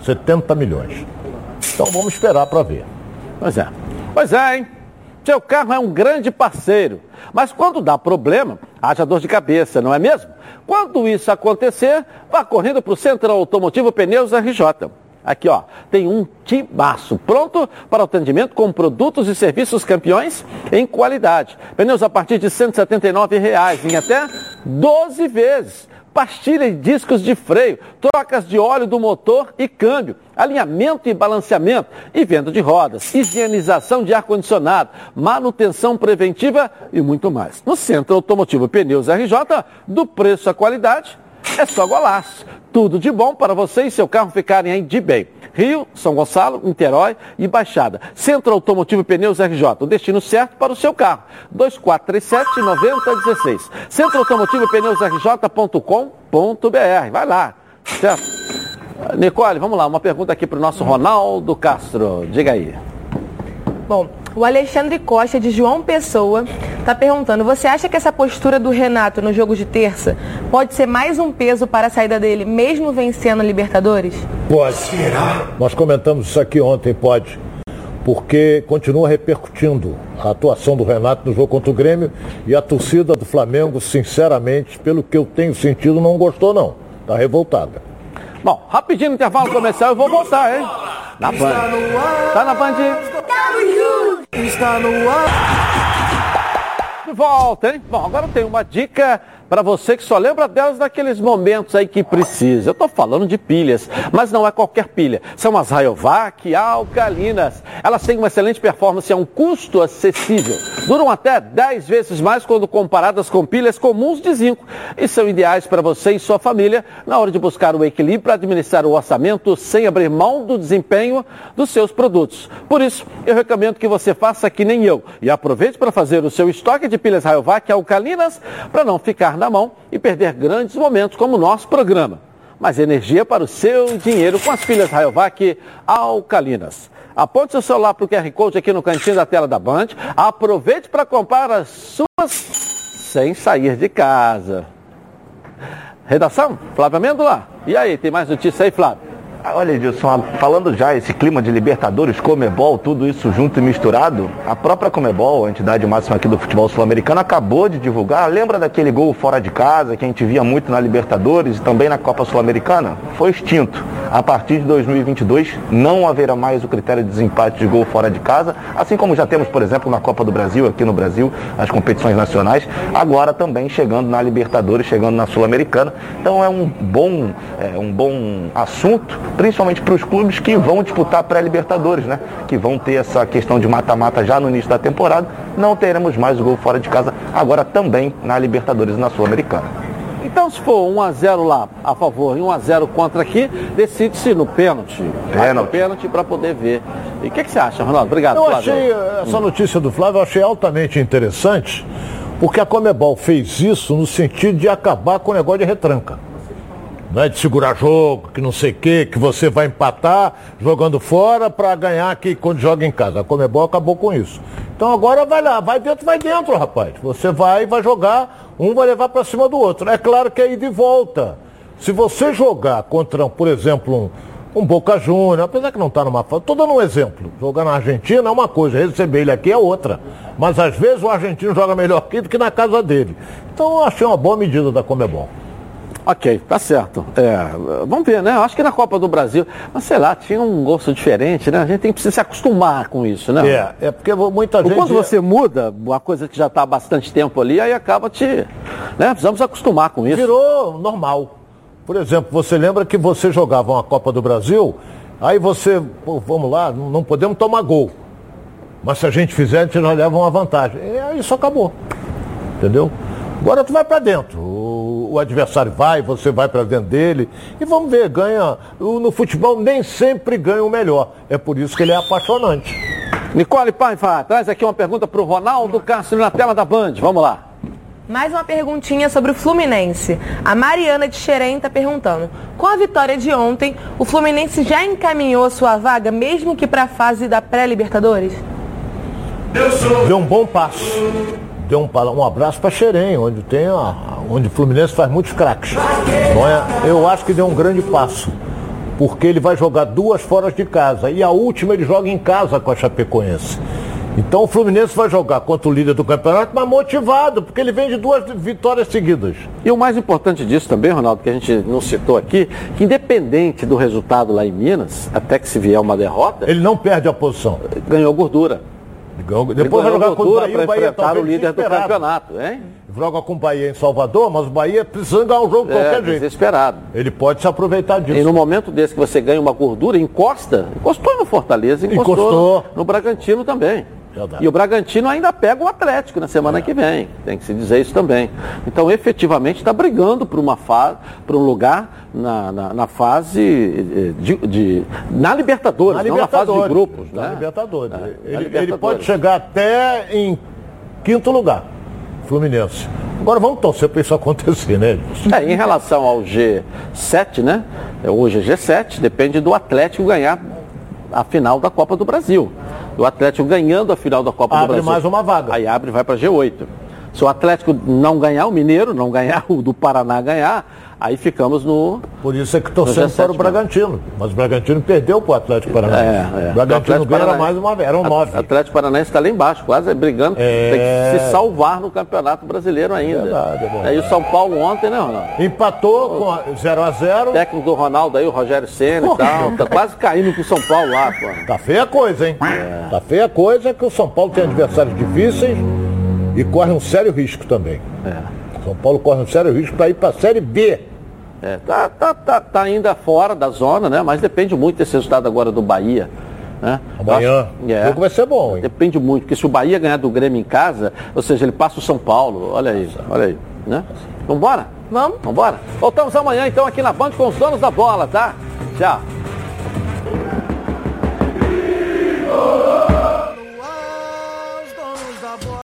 B: 70 milhões. Então vamos esperar para ver.
A: Pois é. Pois é, hein? Seu carro é um grande parceiro. Mas quando dá problema, haja dor de cabeça, não é mesmo? Quando isso acontecer, vá correndo para o Centro Automotivo Pneus RJ. Aqui, ó, tem um timaço pronto para atendimento com produtos e serviços campeões em qualidade. Pneus a partir de 179 reais, em até 12 vezes. Pastilha e discos de freio, trocas de óleo do motor e câmbio, alinhamento e balanceamento e venda de rodas, higienização de ar-condicionado, manutenção preventiva e muito mais. No Centro Automotivo Pneus RJ, do preço à qualidade, é só golaço. Tudo de bom para você e seu carro ficarem aí de bem. Rio, São Gonçalo, Niterói e Baixada. Centro Automotivo Pneus RJ, o destino certo para o seu carro. 2437-9016. Centro Automotivo Pneus RJ.com.br. Vai lá, certo? Nicole, vamos lá, uma pergunta aqui para o nosso Ronaldo Castro. Diga aí.
F: Bom, o Alexandre Costa, de João Pessoa, está perguntando: você acha que essa postura do Renato no jogo de terça pode ser mais um peso para a saída dele, mesmo vencendo a Libertadores?
B: Pode. Será? Nós comentamos isso aqui ontem, pode. Porque continua repercutindo a atuação do Renato no jogo contra o Grêmio e a torcida do Flamengo, sinceramente, pelo que eu tenho sentido, não gostou não. Está revoltada.
A: Bom, rapidinho no intervalo comercial eu vou voltar, hein? Na Band. Tá na Band? Está no ar. De volta, hein? Bom, agora tem uma dica para você que só lembra delas naqueles momentos aí que precisa. Eu estou falando de pilhas, mas não é qualquer pilha. São as Rayovac alcalinas. Elas têm uma excelente performance a um custo acessível. Duram até 10 vezes mais quando comparadas com pilhas comuns de zinco e são ideais para você e sua família na hora de buscar o equilíbrio para administrar o orçamento sem abrir mão do desempenho dos seus produtos. Por isso, eu recomendo que você faça que nem eu e aproveite para fazer o seu estoque de pilhas Rayovac alcalinas para não ficar na mão e perder grandes momentos como o nosso programa. Mais energia para o seu dinheiro com as pilhas Rayovac alcalinas. Aponte seu celular para o QR Code aqui no cantinho da tela da Band. Aproveite para comprar as suas sem sair de casa. Redação, Flávio Amêndola. E aí, tem mais notícia aí, Flávio?
I: Olha, Edilson, falando já esse clima de Libertadores, Comebol, tudo isso junto e misturado, a própria Comebol, a entidade máxima aqui do futebol sul-americano, acabou de divulgar, lembra daquele gol fora de casa que a gente via muito na Libertadores e também na Copa Sul-Americana? Foi extinto. A partir de 2022 não haverá mais o critério de desempate de gol fora de casa, assim como já temos, por exemplo, na Copa do Brasil, aqui no Brasil, as competições nacionais, agora também chegando na Libertadores, chegando na Sul-Americana. Então é um bom, é um bom assunto principalmente para os clubes que vão disputar pré-libertadores, né? Que vão ter essa questão de mata-mata já no início da temporada. Não teremos mais o gol fora de casa agora também na Libertadores e na Sul-Americana.
A: Então, se for 1x0 lá a favor e 1x0 contra aqui, decide-se no pênalti.
I: Pênalti.
A: Pênalti para poder ver. E o que, que, você acha, Ronaldo? Obrigado,
B: Eu
A: Flávio.
B: achei eh, essa notícia do Flávio, eu achei altamente interessante, porque a Comebol fez isso no sentido de acabar com o negócio de retranca. Não é de segurar jogo, que não sei o quê, que você vai empatar jogando fora para ganhar aqui quando joga em casa. A Comebol acabou com isso. Então agora vai lá, vai dentro, vai dentro, rapaz. Você vai, vai jogar, um vai levar para cima do outro. É claro que é ida e volta. Se você jogar contra, por exemplo, um, um Boca Juniors, apesar que não está numa fase, estou dando um exemplo. Jogar na Argentina é uma coisa, receber ele aqui é outra. Mas às vezes o argentino joga melhor aqui do que na casa dele. Então eu achei uma boa medida da Comebol.
A: Ok, tá certo. É, vamos ver, né? Acho que na Copa do Brasil, mas sei lá, tinha um gosto diferente, né? A gente tem que se acostumar com isso, né?
B: É, é porque muita gente.
A: Quando você muda uma coisa que já está há bastante tempo ali, aí acaba te. Né? Precisamos acostumar com isso.
B: Virou normal. Por exemplo, você lembra que você jogava uma Copa do Brasil, aí você, pô, vamos lá, não podemos tomar gol. Mas se a gente fizer, a gente já leva uma vantagem. E aí isso acabou. Entendeu? Agora tu vai para dentro. O, adversário vai, você vai para dentro dele. E vamos ver, ganha. No futebol nem sempre ganha o melhor. É por isso que ele é apaixonante.
A: Nicole Paiva, traz aqui uma pergunta para o Ronaldo Castro na tela da Band. Vamos lá.
F: Mais uma perguntinha sobre o Fluminense. A Mariana de Xerém está perguntando: com a vitória de ontem, o Fluminense já encaminhou sua vaga, mesmo que para a fase da pré-Libertadores?
B: Deu um bom passo deu um, um abraço para Xerém, onde tem a, onde o Fluminense faz muitos craques. É? Eu acho que deu um grande passo, Porque ele vai jogar duas fora de casa. E a última ele joga em casa com a Chapecoense. Então o Fluminense vai jogar contra o líder do campeonato, mas motivado, porque ele vem de duas vitórias seguidas.
A: E o mais importante disso também, Ronaldo, que a gente não citou aqui, que independente do resultado lá em Minas, até que se vier uma derrota.
B: Ele não perde a posição.
A: Ganhou gordura.
B: Depois vai jogar com o Bahia, o Bahia
A: tá o líder do campeonato, hein?
B: Joga com o Bahia em Salvador, mas o Bahia precisa ganhar o jogo de
A: é,
B: qualquer jeito.
A: Desesperado.
B: Ele pode se aproveitar disso.
A: E no momento desse que você ganha uma gordura, encosta, encostou no Fortaleza, encostou,
B: Encostou.
A: no Bragantino também.
B: Verdade.
A: E o Bragantino ainda pega o Atlético na semana que vem. Tem que se dizer isso também. Então, efetivamente, está brigando por uma fase, por um lugar na, na, na fase eh, de, de- na Libertadores,
B: Na
A: não na fase de
B: Libertadores.
A: grupos,
B: Na
A: né?
B: Libertadores.
A: É, na
B: ele, ele
A: Libertadores.
B: pode chegar até em quinto lugar, Fluminense. Agora vamos torcer para isso acontecer, né?
A: É, em relação ao G7, né? Hoje é G7, depende do Atlético ganhar a final da Copa do Brasil. O Atlético ganhando a final da Copa do
B: Abre
A: Brasil.
B: mais uma vaga.
A: Aí abre e vai para G8. Se o Atlético não ganhar, o Mineiro não ganhar, o do Paraná ganhar, aí ficamos no.
B: Por isso é que torcemos
A: G7
B: para o. Bragantino. Mas o Bragantino perdeu para o Atlético Paranaense.
A: É, é.
B: O Bragantino
A: O
B: ganha era mais uma vez, eram nove.
A: Atlético Paranaense está lá embaixo, quase brigando,
B: É.
A: tem que se salvar no Campeonato Brasileiro ainda.
B: Verdade, é verdade.
A: Aí o São Paulo ontem, né, Ronaldo?
B: Empatou com 0 a 0
A: O técnico do Ronaldo aí, o Rogério Senna e tal, tá quase caindo com o São Paulo lá, pô.
B: Tá feia a coisa, hein? Tá feia a coisa que o São Paulo tem adversários difíceis e corre um sério risco também. São Paulo corre um sério risco para ir para a Série B.
A: É, tá, tá, tá, tá, ainda fora da zona, né? Mas depende muito desse resultado agora do Bahia. Né?
B: Amanhã.
A: Acho, é,
B: o jogo vai ser bom, hein?
A: Depende muito, porque se o Bahia ganhar do Grêmio em casa, ou seja, ele passa o São Paulo. Olha aí, Nossa. olha aí. Né? Assim. Vambora?
F: Vamos.
A: Vambora? Voltamos amanhã então aqui na Band com os donos da bola, tá? Tchau.